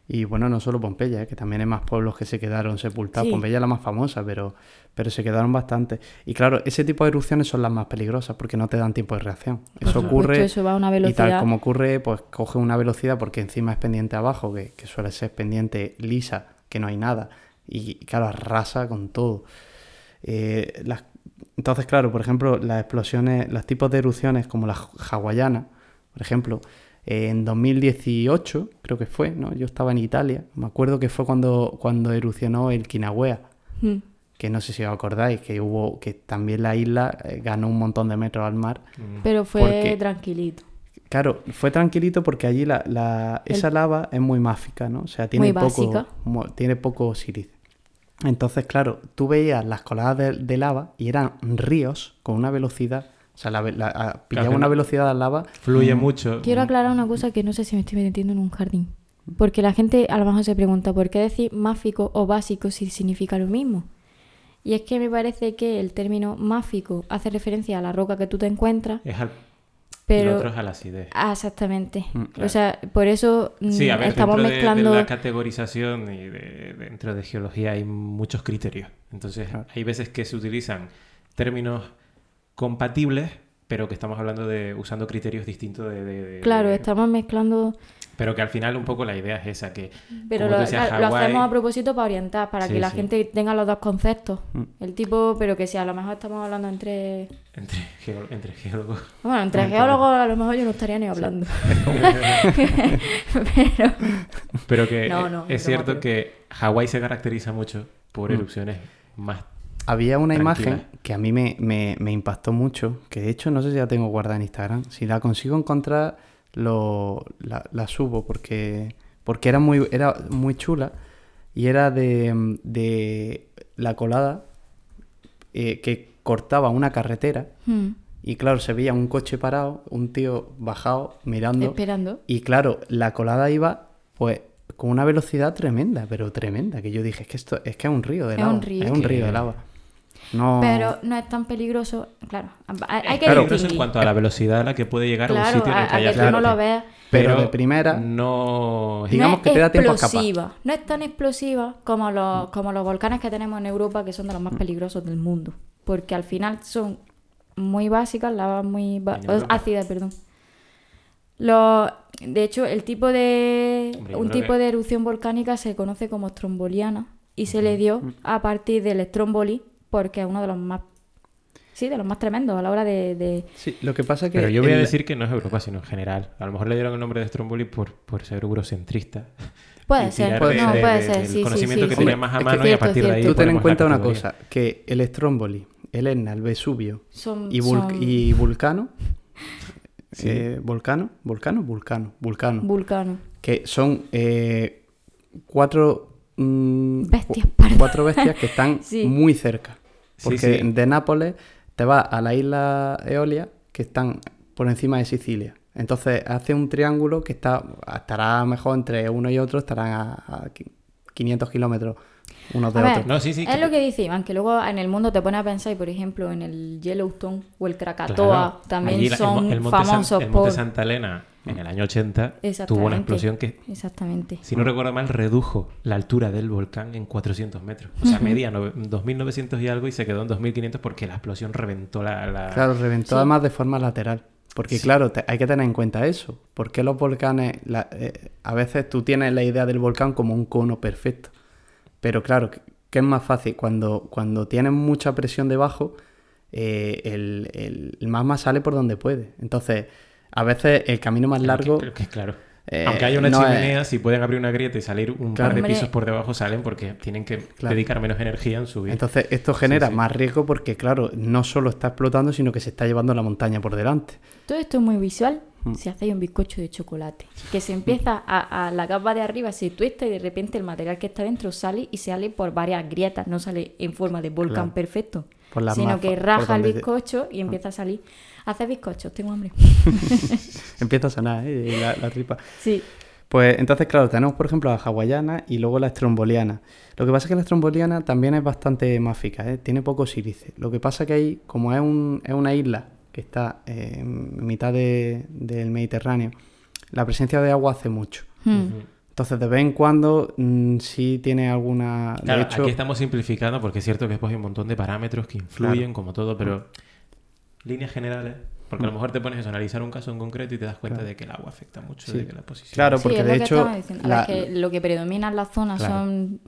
[SPEAKER 1] Y bueno, no solo Pompeya, ¿eh? que también hay más pueblos que se quedaron sepultados.
[SPEAKER 2] Sí.
[SPEAKER 1] Pompeya es la más famosa, pero, pero se quedaron bastante. Y claro, ese tipo de erupciones son las más peligrosas porque no te dan tiempo de reacción. Eso
[SPEAKER 2] supuesto,
[SPEAKER 1] ocurre
[SPEAKER 2] eso va a una
[SPEAKER 1] y
[SPEAKER 2] velocidad.
[SPEAKER 1] tal como ocurre, pues coge una velocidad porque encima es pendiente abajo, que, que suele ser pendiente lisa, que no hay nada. Y claro, arrasa con todo. Eh, las- entonces, claro, por ejemplo, las explosiones, los tipos de erupciones como la hawaiana, por ejemplo, en 2018, creo que fue, ¿no? Yo estaba en Italia, me acuerdo que fue cuando, cuando erupcionó el Kilauea,
[SPEAKER 2] Mm.
[SPEAKER 1] que no sé si os acordáis, que hubo, que también la isla eh, ganó un montón de metros al mar.
[SPEAKER 2] Pero fue
[SPEAKER 1] Porque-
[SPEAKER 2] tranquilito.
[SPEAKER 1] Claro, fue tranquilito porque allí la, la- esa lava es muy máfica, ¿no? O sea, tiene
[SPEAKER 2] Muy
[SPEAKER 1] poco, tiene poco sílice. Entonces, claro, tú veías las coladas de, de lava y eran ríos con una velocidad, o sea, la, la- a- pillaba
[SPEAKER 4] Claro,
[SPEAKER 1] una velocidad de lava.
[SPEAKER 4] Fluye mucho.
[SPEAKER 2] Quiero aclarar una cosa que no sé si me estoy metiendo en un jardín. Porque la gente a lo mejor se pregunta, ¿por qué decir máfico o básico si significa lo mismo? Y es que me parece que el término máfico hace referencia a la roca que tú te encuentras,
[SPEAKER 4] Es al...
[SPEAKER 2] pero...
[SPEAKER 4] Y otro es a la acidez.
[SPEAKER 2] Ah, exactamente.
[SPEAKER 1] Mm,
[SPEAKER 2] O sea, por eso mm,
[SPEAKER 4] Sí, a ver,
[SPEAKER 2] estamos
[SPEAKER 4] dentro de-
[SPEAKER 2] mezclando...
[SPEAKER 4] de, la categorización y de- dentro de geología hay muchos criterios. Entonces,
[SPEAKER 1] Claro.
[SPEAKER 4] hay veces que se utilizan términos compatibles, pero que estamos hablando de usando criterios distintos de... de- de-
[SPEAKER 2] Claro,
[SPEAKER 4] de-
[SPEAKER 2] estamos mezclando...
[SPEAKER 4] Pero que al final un poco la idea es esa, que...
[SPEAKER 2] Pero lo,
[SPEAKER 4] decías,
[SPEAKER 2] hacemos a propósito para orientar, para
[SPEAKER 4] Sí,
[SPEAKER 2] que la
[SPEAKER 4] sí.
[SPEAKER 2] gente tenga los dos conceptos.
[SPEAKER 1] Mm.
[SPEAKER 2] El tipo, pero que si a lo mejor estamos hablando entre...
[SPEAKER 4] Entre, geólogos.
[SPEAKER 2] Bueno, entre geólogos a lo mejor yo no estaría ni hablando. pero...
[SPEAKER 4] Pero que
[SPEAKER 2] No, no,
[SPEAKER 4] es
[SPEAKER 2] broma,
[SPEAKER 4] cierto
[SPEAKER 2] pero-
[SPEAKER 4] que Hawái se caracteriza mucho por
[SPEAKER 1] Mm.
[SPEAKER 4] erupciones más...
[SPEAKER 1] Había una
[SPEAKER 4] Tranquila.
[SPEAKER 1] imagen que a mí me, me- me impactó mucho, que de hecho no sé si la tengo guardada en Instagram. Si la consigo encontrar, lo, la, la subo porque, porque era, muy, era muy chula y era de, de la colada eh, que cortaba una carretera
[SPEAKER 2] Hmm,
[SPEAKER 1] y claro, se veía un coche parado, un tío bajado mirando
[SPEAKER 2] Esperando.
[SPEAKER 1] y claro, la colada iba pues con una velocidad tremenda, pero tremenda, que yo dije, es que esto es que es un río de
[SPEAKER 2] Es
[SPEAKER 1] lava.
[SPEAKER 2] un río.
[SPEAKER 1] Es un río de lava. No.
[SPEAKER 2] Pero no es tan peligroso. Claro, hay, que
[SPEAKER 1] Claro.
[SPEAKER 4] peligroso en cuanto a la velocidad a la que puede llegar a un sitio en el
[SPEAKER 2] a,
[SPEAKER 4] que haya
[SPEAKER 2] no lo veas.
[SPEAKER 1] Pero de primera-
[SPEAKER 4] No...
[SPEAKER 1] Digamos
[SPEAKER 2] no
[SPEAKER 1] que
[SPEAKER 2] es
[SPEAKER 1] te da tiempo a escapar.
[SPEAKER 2] explosiva. No es tan explosiva como los, como los volcanes que tenemos en Europa, que son de los más peligrosos del mundo. Porque al final son muy básicas, lavas muy ácidas, perdón. Los, de hecho, el tipo de
[SPEAKER 4] Hombre,
[SPEAKER 2] un tipo
[SPEAKER 4] que-
[SPEAKER 2] de erupción volcánica se conoce como stromboliana y se le dio a partir del stromboli porque es uno de los más sí, de los más tremendos a la hora de, de-
[SPEAKER 1] Sí, lo que pasa es que.
[SPEAKER 4] Pero yo voy a
[SPEAKER 1] el-
[SPEAKER 4] decir que no es Europa, sino en general. A lo mejor le dieron el nombre de Stromboli por, por ser eurocentrista.
[SPEAKER 2] puede ser, no,
[SPEAKER 4] de-
[SPEAKER 2] puede
[SPEAKER 4] de-
[SPEAKER 2] ser,
[SPEAKER 4] del
[SPEAKER 2] sí,
[SPEAKER 4] conocimiento
[SPEAKER 2] sí,
[SPEAKER 4] que
[SPEAKER 2] sí.
[SPEAKER 4] tenía más a
[SPEAKER 1] Es que-
[SPEAKER 4] mano y a
[SPEAKER 2] Cierto,
[SPEAKER 4] partir de ahí.
[SPEAKER 1] Tú ten en cuenta una cosa: que el Stromboli, el Etna, el Vesubio
[SPEAKER 2] Son,
[SPEAKER 1] y, Vul-
[SPEAKER 2] son
[SPEAKER 1] y Vulcano.
[SPEAKER 4] Sí.
[SPEAKER 1] eh, ¿Vulcano? ¿Vulcano? Vulcano. Vulcano.
[SPEAKER 2] vulcanos.
[SPEAKER 1] que son eh, cuatro. mm,
[SPEAKER 2] Bestias pardas.
[SPEAKER 1] Cuatro bestias que están
[SPEAKER 2] Sí.
[SPEAKER 1] muy cerca. Porque
[SPEAKER 4] sí.
[SPEAKER 1] de Nápoles te vas a la isla Eolia, que están por encima de Sicilia. Entonces hace un triángulo que está estará mejor entre uno y otro, estarán a, a qui- 500 kilómetros unos de otros.
[SPEAKER 4] No, sí, sí.
[SPEAKER 2] Es lo que dice Iván, que luego en el mundo te pones a pensar, y por ejemplo, en el Yellowstone o el Krakatoa
[SPEAKER 4] Claro.
[SPEAKER 2] también
[SPEAKER 4] Allí el
[SPEAKER 2] son
[SPEAKER 4] el monte San-
[SPEAKER 2] famosos
[SPEAKER 4] el monte
[SPEAKER 2] por...
[SPEAKER 4] Santa Elena en el año 80 tuvo una explosión que,
[SPEAKER 2] Exactamente.
[SPEAKER 4] si no recuerdo mal, redujo la altura del volcán en 400 metros. O sea, nove- 2.900 y algo y se quedó en 2.500 porque la explosión reventó la... la-
[SPEAKER 1] Claro, reventó
[SPEAKER 2] Sí.
[SPEAKER 1] además de forma lateral. Porque claro, te- hay que tener en cuenta eso. Porque los volcanes, la- eh, a veces tú tienes la idea del volcán como un cono perfecto. Pero claro, ¿qué qué es más fácil? Cuando, cuando tienes mucha presión debajo, eh, el, el- el magma sale por donde puede. Entonces, a veces el camino más largo...
[SPEAKER 4] que- que- claro.
[SPEAKER 1] eh,
[SPEAKER 4] Aunque haya una
[SPEAKER 1] no es-
[SPEAKER 4] chimenea, si pueden abrir una grieta y salir un
[SPEAKER 1] Claro.
[SPEAKER 4] par de
[SPEAKER 2] Hombre.
[SPEAKER 4] pisos por debajo, salen porque tienen que
[SPEAKER 1] Claro.
[SPEAKER 4] dedicar menos energía en subir.
[SPEAKER 1] Entonces, esto genera
[SPEAKER 4] sí.
[SPEAKER 1] más riesgo porque, claro, no solo está explotando, sino que se está llevando la montaña por delante.
[SPEAKER 2] Todo esto es muy visual
[SPEAKER 1] Mm.
[SPEAKER 2] si hacéis un bizcocho de chocolate. Que se empieza a, a la capa de arriba, se tuesta y de repente el material que está dentro sale y sale por varias grietas, no sale en forma de volcán
[SPEAKER 1] Claro.
[SPEAKER 2] perfecto. Sino que raja el bizcocho y empieza a salir. Hace bizcochos, tengo hambre.
[SPEAKER 1] Empieza a sonar ¿eh? la, la tripa.
[SPEAKER 2] Sí.
[SPEAKER 1] Pues entonces, claro, tenemos por ejemplo la hawaiana y luego la estromboliana. Lo que pasa es que la estromboliana también es bastante máfica, ¿eh? tiene poco sílice. Lo que pasa que ahí, como es, un- es una isla que está eh, en mitad de- del Mediterráneo, la presencia de agua hace mucho.
[SPEAKER 2] Hmm.
[SPEAKER 1] Entonces, de vez en cuando mm, sí tiene alguna...
[SPEAKER 4] Claro,
[SPEAKER 1] de hecho,
[SPEAKER 4] aquí estamos simplificando porque es cierto que después hay un montón de parámetros que influyen, como todo, pero líneas generales, porque a lo mejor te pones a analizar un caso en concreto y te das cuenta
[SPEAKER 1] Claro.
[SPEAKER 4] de que el agua afecta mucho,
[SPEAKER 1] Sí.
[SPEAKER 4] de que la posición.
[SPEAKER 1] Claro, porque de
[SPEAKER 2] lo que
[SPEAKER 1] hecho, la-
[SPEAKER 2] que lo que predomina en la zona
[SPEAKER 4] Claro.
[SPEAKER 2] son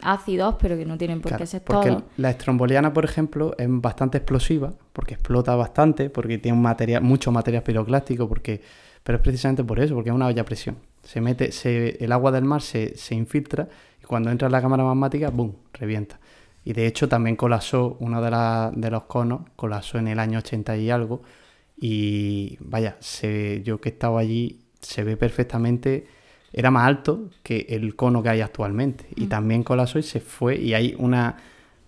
[SPEAKER 2] ácidos, pero que no tienen por
[SPEAKER 1] Claro,
[SPEAKER 2] qué ser
[SPEAKER 1] porque
[SPEAKER 2] todos.
[SPEAKER 1] la estromboliana, por ejemplo, es bastante explosiva, porque explota bastante, porque tiene un material, mucho material piroclástico, porque, pero es precisamente por eso, porque es una olla a presión. Se mete, se, el agua del mar se, se infiltra y cuando entra en la cámara magmática, ¡boom!, revienta. Y de hecho también colapsó, uno de, la- de los conos, colapsó en el año 80 y algo, y vaya, se, yo que he estado allí, se ve perfectamente, era más alto que el cono que hay actualmente. Y también colapsó y se fue, y hay una,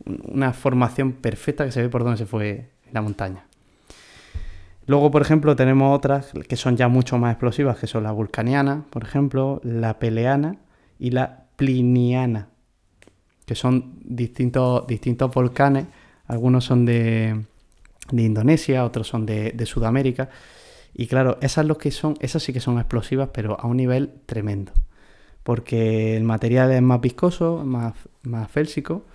[SPEAKER 1] una formación perfecta que se ve por donde se fue la montaña. Luego, por ejemplo, tenemos otras que son ya mucho más explosivas, que son la vulcaniana, por ejemplo, la peleana y la pliniana, que son distintos, distintos volcanes. Algunos son de, de Indonesia, otros son de, de Sudamérica. Y claro, esas, los que son, esas sí que son explosivas, pero a un nivel tremendo. Porque el material es más viscoso, más, más félsico,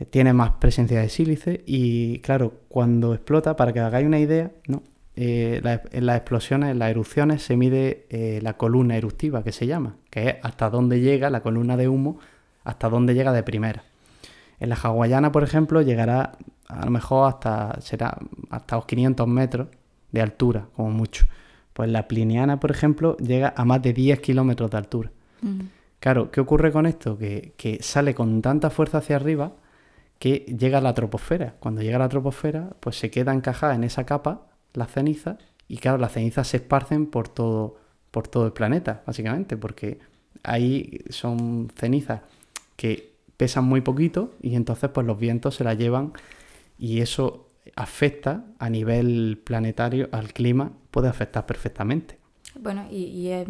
[SPEAKER 1] eh, tiene más presencia de sílice y claro, cuando explota, para que hagáis una idea, ¿no? Eh, en las explosiones, en las erupciones, se mide eh, la columna eruptiva, que se llama, que es hasta dónde llega la columna de humo, hasta dónde llega de primera. En la hawaiana, por ejemplo, llegará a lo mejor hasta, será hasta los 500 metros de altura, como mucho. Pues la pliniana, por ejemplo, llega a más de 10 kilómetros de altura.
[SPEAKER 2] Mm.
[SPEAKER 1] Claro, ¿qué ocurre con esto? Que, que sale con tanta fuerza hacia arriba que llega a la troposfera. Cuando llega a la troposfera, pues se queda encajada en esa capa las cenizas y claro, las cenizas se esparcen por todo, por todo el planeta, básicamente, porque ahí son cenizas que pesan muy poquito y entonces pues los vientos se las llevan y eso afecta a nivel planetario al clima, puede afectar perfectamente.
[SPEAKER 2] Bueno, y, y,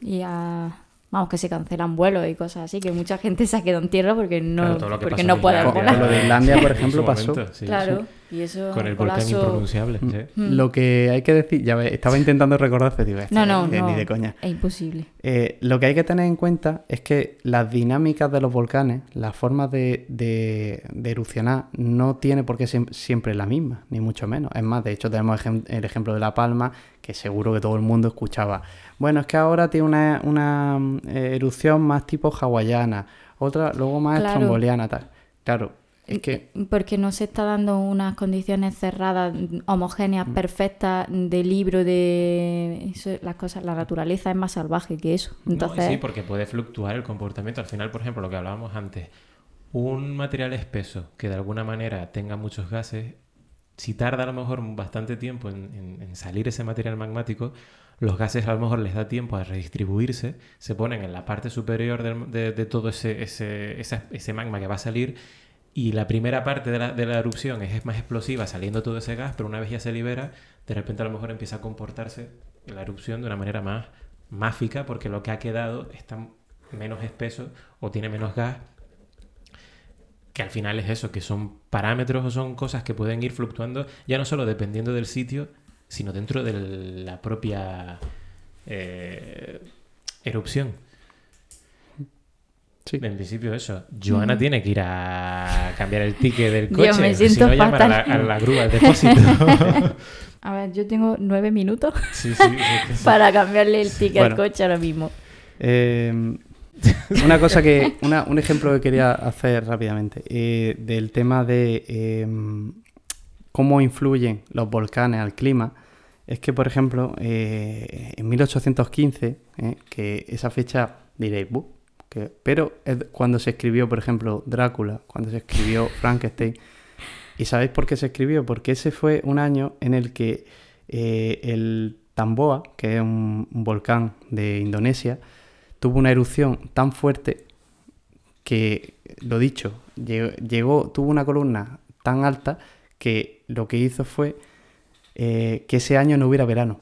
[SPEAKER 2] y a- vamos, que se cancelan vuelos y cosas así, que mucha gente se ha quedado en tierra porque no,
[SPEAKER 4] Claro,
[SPEAKER 2] porque no
[SPEAKER 4] en
[SPEAKER 2] puede
[SPEAKER 1] Con lo
[SPEAKER 2] volar.
[SPEAKER 1] de Islandia, por ejemplo, pasó.
[SPEAKER 4] momento, sí,
[SPEAKER 2] Claro, y eso
[SPEAKER 4] Con el volcán
[SPEAKER 2] colapso-
[SPEAKER 4] impronunciable. sí.
[SPEAKER 2] Mm.
[SPEAKER 1] Lo que hay que decir, ya ves, estaba intentando recordar, pero digo, "Este
[SPEAKER 2] No, no, no.
[SPEAKER 1] ni de coña.
[SPEAKER 2] Es imposible.
[SPEAKER 1] Eh, lo que hay que tener en cuenta es que las dinámicas de los volcanes, las formas de, de- de erupcionar, no tiene por qué ser siempre la misma, ni mucho menos. Es más, de hecho, tenemos ejem- el ejemplo de La Palma, que seguro que todo el mundo escuchaba. Bueno, es que ahora tiene una, una, mm, eh, erupción más tipo hawaiana, otra luego más
[SPEAKER 2] Claro.
[SPEAKER 1] estromboliana, tal. Claro, es que
[SPEAKER 2] Porque no se está dando unas condiciones cerradas, homogéneas,
[SPEAKER 1] Mm.
[SPEAKER 2] perfectas, de libro, de eso, las cosas, la naturaleza es más salvaje que eso.
[SPEAKER 4] No,
[SPEAKER 2] Entonces,
[SPEAKER 4] sí, porque puede fluctuar el comportamiento. Al final, por ejemplo, lo que hablábamos antes, un material espeso que de alguna manera tenga muchos gases, si tarda a lo mejor bastante tiempo en, en- en salir ese material magmático, los gases a lo mejor les da tiempo a redistribuirse, se ponen en la parte superior de, todo ese, magma que va a salir y la primera parte de la, de la erupción es, es más explosiva saliendo todo ese gas, pero una vez ya se libera, de repente a lo mejor empieza a comportarse la erupción de una manera más máfica porque lo que ha quedado está menos espeso o tiene menos gas que al final es eso, que son parámetros o son cosas que pueden ir fluctuando ya no solo dependiendo del sitio, sino dentro de la propia eh, erupción.
[SPEAKER 1] Sí.
[SPEAKER 4] En principio eso. Joana tiene que ir a cambiar el ticket del
[SPEAKER 2] Yo
[SPEAKER 4] coche.
[SPEAKER 2] me
[SPEAKER 4] si
[SPEAKER 2] siento
[SPEAKER 4] no, llamar a la,
[SPEAKER 2] fatal.
[SPEAKER 4] a la grúa del depósito.
[SPEAKER 2] A ver, yo tengo nueve minutos
[SPEAKER 4] sí, sí.
[SPEAKER 2] para cambiarle el ticket
[SPEAKER 1] Bueno.
[SPEAKER 2] al coche ahora mismo.
[SPEAKER 1] Eh, una cosa que, una- un ejemplo que quería hacer rápidamente, eh, del tema de eh, cómo influyen los volcanes al clima, es que, por ejemplo, eh, en 1815, eh, que esa fecha diréis, que- pero es cuando se escribió, por ejemplo, Drácula, cuando se escribió Frankenstein. ¿Y sabéis por qué se escribió? Porque ese fue un año en el que eh, el Tamboa, que es un, volcán de Indonesia, tuvo una erupción tan fuerte que, lo dicho, lle- llegó, tuvo una columna tan alta que lo que hizo fue eh, que ese año no hubiera verano.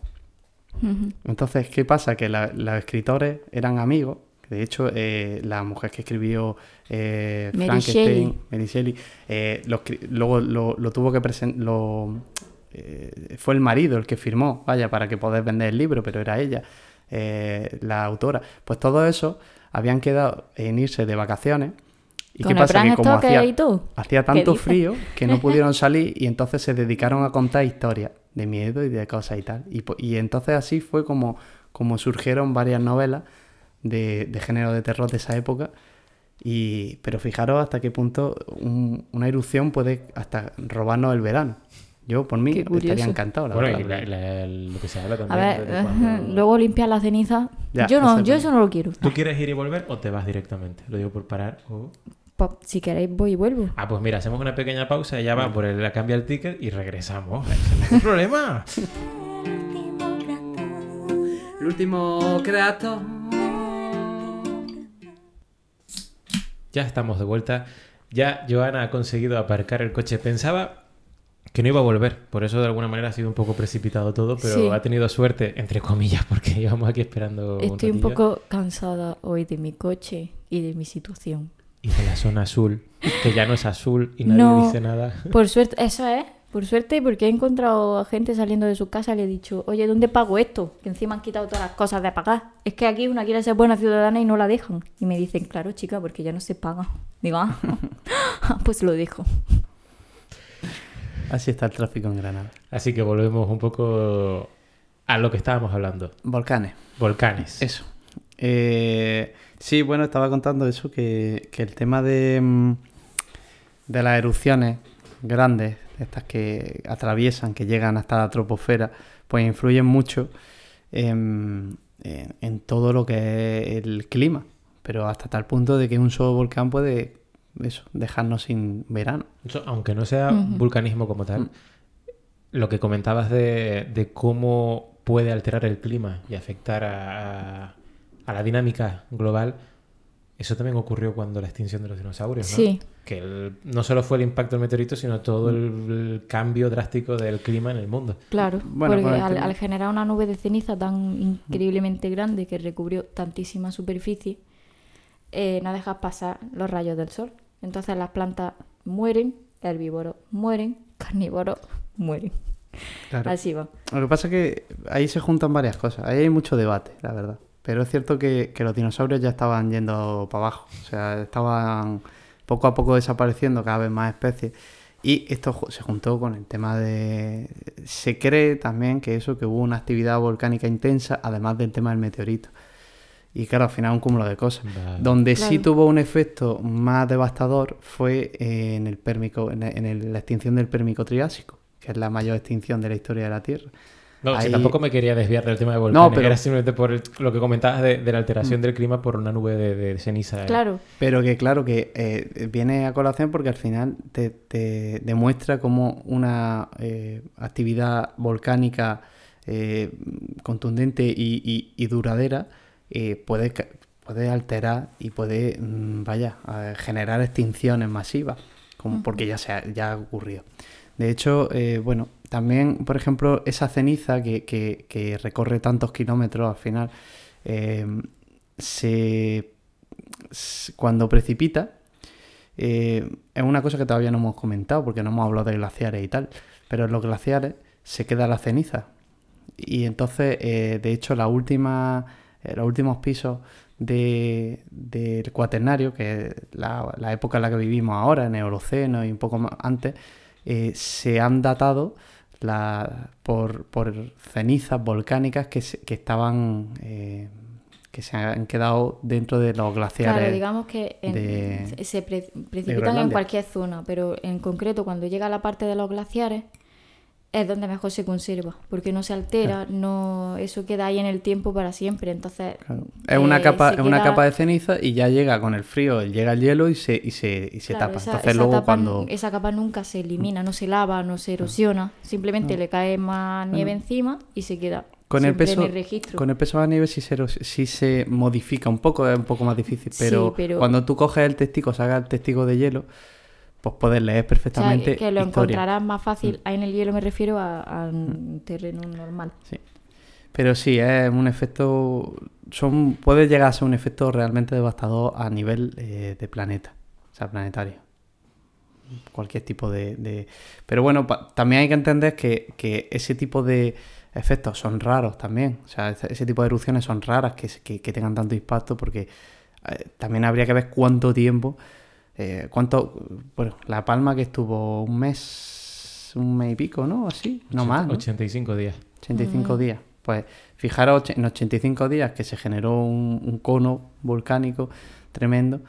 [SPEAKER 1] Entonces, ¿qué pasa? Que la- los escritores eran amigos. De hecho, eh, la mujer que escribió eh,
[SPEAKER 2] Mary
[SPEAKER 1] Frankenstein,
[SPEAKER 2] Shelley.
[SPEAKER 1] Mary Shelley, lo luego lo, lo tuvo que presentar. fue el marido el que firmó, vaya, para que poder vender el libro, pero era ella, la autora. Pues todo eso habían quedado en irse de vacaciones. ¿Y
[SPEAKER 2] Con
[SPEAKER 1] qué
[SPEAKER 2] el
[SPEAKER 1] pasa? Que como hacía, hacía
[SPEAKER 2] ¿Qué
[SPEAKER 1] tanto frío que no pudieron salir y entonces se dedicaron a contar historias de miedo y de cosas y tal. Y, y entonces así fue como, como surgieron varias novelas de, de género de terror de esa época. Y, pero fijaros hasta qué punto un- una erupción puede hasta robarnos el verano. Yo, por mí, estaría encantado. la
[SPEAKER 4] Bueno, y
[SPEAKER 1] verdad.
[SPEAKER 4] la- la- lo que se habla
[SPEAKER 2] A
[SPEAKER 4] también.
[SPEAKER 2] ver,
[SPEAKER 4] de cuando-
[SPEAKER 2] luego limpiar la ceniza.
[SPEAKER 1] Ya,
[SPEAKER 2] yo no,
[SPEAKER 1] eso
[SPEAKER 2] yo eso no lo quiero.
[SPEAKER 4] ¿Tú quieres ir y volver o te vas directamente? Lo digo por parar. o-
[SPEAKER 2] si queréis voy y vuelvo.
[SPEAKER 4] Ah, pues mira, hacemos una pequeña pausa, ella va por el, la cambia el ticket y regresamos. No hay problema.
[SPEAKER 1] El último creato.
[SPEAKER 4] Ya estamos de vuelta. Ya Joana ha conseguido aparcar el coche. Pensaba que no iba a volver. Por eso de alguna manera ha sido un poco precipitado todo, pero
[SPEAKER 2] Sí.
[SPEAKER 4] ha tenido suerte, entre comillas, porque llevamos aquí esperando.
[SPEAKER 2] Estoy un poco cansada hoy de mi coche y de mi situación.
[SPEAKER 4] Y de la zona azul, que ya no es azul y nadie
[SPEAKER 2] No.
[SPEAKER 4] dice nada.
[SPEAKER 2] Por suerte, eso es. Por suerte, porque he encontrado a gente saliendo de su casa y le he dicho, oye, ¿dónde pago esto? Que encima han quitado todas las cosas de pagar. Es que aquí una quiere ser buena ciudadana y no la dejan. Y me dicen, claro, chica, porque ya no se paga. Digo, ah, pues lo dejo.
[SPEAKER 1] Así está el tráfico en Granada.
[SPEAKER 4] Así que volvemos un poco a lo que estábamos hablando.
[SPEAKER 1] Volcanes.
[SPEAKER 4] Volcanes.
[SPEAKER 1] Eso. Eh, sí, bueno, estaba contando eso, que, que el tema de, mm, de las erupciones grandes, estas que atraviesan, que llegan hasta la troposfera, pues influyen mucho en, en- en todo lo que es el clima. Pero hasta tal punto de que un solo volcán puede eso, dejarnos sin verano.
[SPEAKER 4] Eso, aunque no sea
[SPEAKER 2] Ujú.
[SPEAKER 4] vulcanismo como tal,
[SPEAKER 1] Mm.
[SPEAKER 4] lo que comentabas de, de cómo puede alterar el clima y afectar a, a- la dinámica global, eso también ocurrió cuando la extinción de los dinosaurios, ¿no?
[SPEAKER 2] Sí.
[SPEAKER 4] Que el- no solo fue el impacto del meteorito, sino todo el, el cambio drástico del clima en el mundo.
[SPEAKER 2] Claro,
[SPEAKER 1] Bueno,
[SPEAKER 2] porque al,
[SPEAKER 1] tema-
[SPEAKER 2] al generar una nube de ceniza tan increíblemente grande que recubrió tantísima superficie, eh, no dejas pasar los rayos del sol. Entonces las plantas mueren, herbívoros mueren, carnívoros mueren.
[SPEAKER 1] Claro.
[SPEAKER 2] Así va.
[SPEAKER 1] Lo que pasa es que ahí se juntan varias cosas. Ahí hay mucho debate, la verdad. Pero es cierto que, que los dinosaurios ya estaban yendo para abajo. O sea, estaban poco a poco desapareciendo cada vez más especies. Y esto se juntó con el tema de... Se cree también que eso, que hubo una actividad volcánica intensa, además del tema del meteorito. Y claro, al final un cúmulo de cosas. Donde sí tuvo un efecto más devastador fue eh, en el pérmico, en, en el- la extinción del pérmico triásico, que es la mayor extinción de la historia de la Tierra.
[SPEAKER 4] No, si tampoco me quería desviar del tema de volcanes,
[SPEAKER 1] pero-
[SPEAKER 4] era simplemente por el- lo que comentabas de, de la alteración del clima por una nube de, de ceniza.
[SPEAKER 2] Claro,
[SPEAKER 1] Pero que claro que eh, viene a colación porque al final te, te demuestra cómo una eh, actividad volcánica eh, contundente y, y- y duradera eh, puede, puede alterar y puede, mm, vaya, generar extinciones masivas, como porque ya, se ha, ya ha ocurrido. De hecho, eh, bueno, también, por ejemplo, esa ceniza que, recorre tantos kilómetros al final, eh, se, cuando precipita, eh, es una cosa que todavía no hemos comentado porque no hemos hablado de glaciares y tal, pero en los glaciares se queda la ceniza. Y entonces, eh, de hecho, la última, eh, los últimos pisos de- del cuaternario, que es la, época en la que vivimos ahora, en el Holoceno y un poco más antes, se han datado la- por, por cenizas volcánicas que, se- que estaban eh, que se han quedado dentro de los glaciares.
[SPEAKER 2] Claro, digamos que en-
[SPEAKER 1] de-
[SPEAKER 2] se- se pre- precipitan en cualquier zona, pero en concreto cuando llega a la parte de los glaciares es donde mejor se conserva, porque no se altera, no eso queda ahí en el tiempo para siempre, entonces
[SPEAKER 1] Claro. Es una
[SPEAKER 2] eh,
[SPEAKER 1] capa, es una capa de ceniza y ya llega con el frío, llega el hielo y se, y se, y se
[SPEAKER 2] Claro,
[SPEAKER 1] tapa.
[SPEAKER 2] esa-
[SPEAKER 1] Entonces
[SPEAKER 2] esa
[SPEAKER 1] luego
[SPEAKER 2] tapa
[SPEAKER 1] cuando...
[SPEAKER 2] esa capa nunca se elimina, no se lava, no se erosiona, simplemente le cae más nieve encima y se queda
[SPEAKER 1] Con el peso,
[SPEAKER 2] en el registro.
[SPEAKER 1] con el peso de la nieve sí se, sí se modifica un poco, es un poco más difícil,
[SPEAKER 2] Sí,
[SPEAKER 1] pero,
[SPEAKER 2] pero-
[SPEAKER 1] cuando tú coges el testigo, sacas el testigo de hielo, pues puedes leer
[SPEAKER 2] O sea,
[SPEAKER 1] perfectamente
[SPEAKER 2] que lo
[SPEAKER 1] historia.
[SPEAKER 2] encontrarás más fácil, ahí en el hielo me refiero a, a un terreno normal.
[SPEAKER 1] Sí. Pero sí, es un efecto. Son, puede llegar a ser un efecto realmente devastador a nivel eh, de planeta, o sea, planetario. Cualquier tipo de. de- Pero bueno, también hay que entender que, que ese tipo de efectos son raros también. O sea, ese, tipo de erupciones son raras que, que tengan tanto impacto porque eh, también habría que ver cuánto tiempo. Eh, cuánto. Bueno, La Palma que estuvo un mes. Un mes y pico, ¿no? Así. No más. ¿no?
[SPEAKER 4] 85 días.
[SPEAKER 1] 85 días. Pues fijaros en 85 días que se generó un, un cono volcánico tremendo.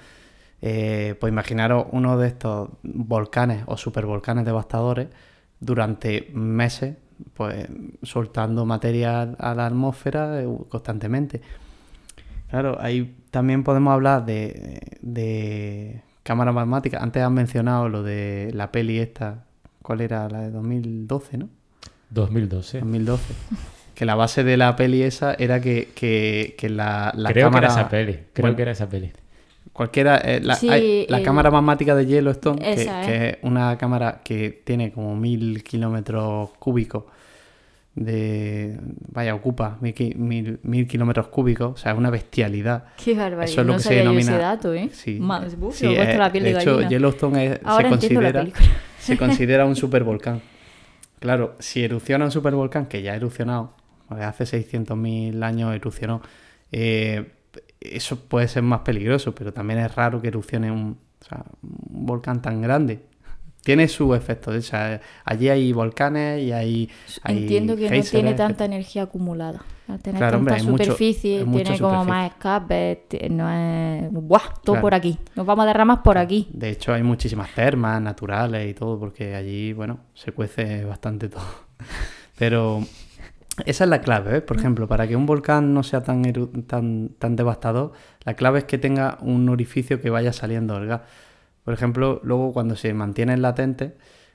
[SPEAKER 1] eh, pues imaginaros uno de estos volcanes o supervolcanes devastadores durante meses, pues soltando material a la atmósfera eh, constantemente. Claro, ahí también podemos hablar de, de cámaras magmáticas. Antes han mencionado lo de la peli esta, ¿cuál era? La de 2012, ¿no?
[SPEAKER 4] 2012.
[SPEAKER 1] 2012. Que la base de la peli esa era que, que, que la, la
[SPEAKER 4] Creo
[SPEAKER 1] cámara...
[SPEAKER 4] que era esa peli. Creo
[SPEAKER 1] Bueno,
[SPEAKER 4] que era esa peli.
[SPEAKER 1] Cualquiera... eh, la,
[SPEAKER 2] Sí,
[SPEAKER 1] hay- la
[SPEAKER 2] el-
[SPEAKER 1] cámara magmática de Yellowstone, que,
[SPEAKER 2] Esa,
[SPEAKER 1] que es una cámara que tiene como mil kilómetros cúbicos de... Vaya, ocupa mil, mil, mil kilómetros cúbicos. O sea, es una bestialidad.
[SPEAKER 2] Qué barbaridad.
[SPEAKER 1] Eso es lo
[SPEAKER 2] no
[SPEAKER 1] que se denomina...
[SPEAKER 2] ese dato, ¿eh?
[SPEAKER 1] Sí,
[SPEAKER 2] Más, buf,
[SPEAKER 1] sí,
[SPEAKER 2] me he puesto
[SPEAKER 1] eh,
[SPEAKER 2] la piel de,
[SPEAKER 1] de hecho. Yellowstone es-
[SPEAKER 2] Ahora
[SPEAKER 1] se
[SPEAKER 2] la
[SPEAKER 1] considera... se considera un supervolcán. Claro, si erupciona un supervolcán, que ya ha erupcionado, hace 600.000 años erupcionó, eh, eso puede ser más peligroso, pero también es raro que erupcione un, o sea, un volcán tan grande. Tiene su efecto, o sea, allí hay volcanes y hay... hay
[SPEAKER 2] Entiendo que no tiene tanta energía acumulada. Al tener
[SPEAKER 1] Claro, hombre,
[SPEAKER 2] tanta
[SPEAKER 1] mucho-
[SPEAKER 2] superficie,
[SPEAKER 1] hay mucha
[SPEAKER 2] tiene como
[SPEAKER 1] superficie.
[SPEAKER 2] más escape, no es... ¡Buah! Todo
[SPEAKER 1] Claro.
[SPEAKER 2] por aquí. Nos vamos a derramar por aquí.
[SPEAKER 1] De hecho, hay muchísimas termas naturales y todo, porque allí, bueno, se cuece bastante todo. Pero esa es la clave, ¿eh? Por ejemplo, para que un volcán no sea tan, tan, tan devastador, la clave es que tenga un orificio que vaya saliendo el gas. Por ejemplo, luego cuando se mantienen latentes,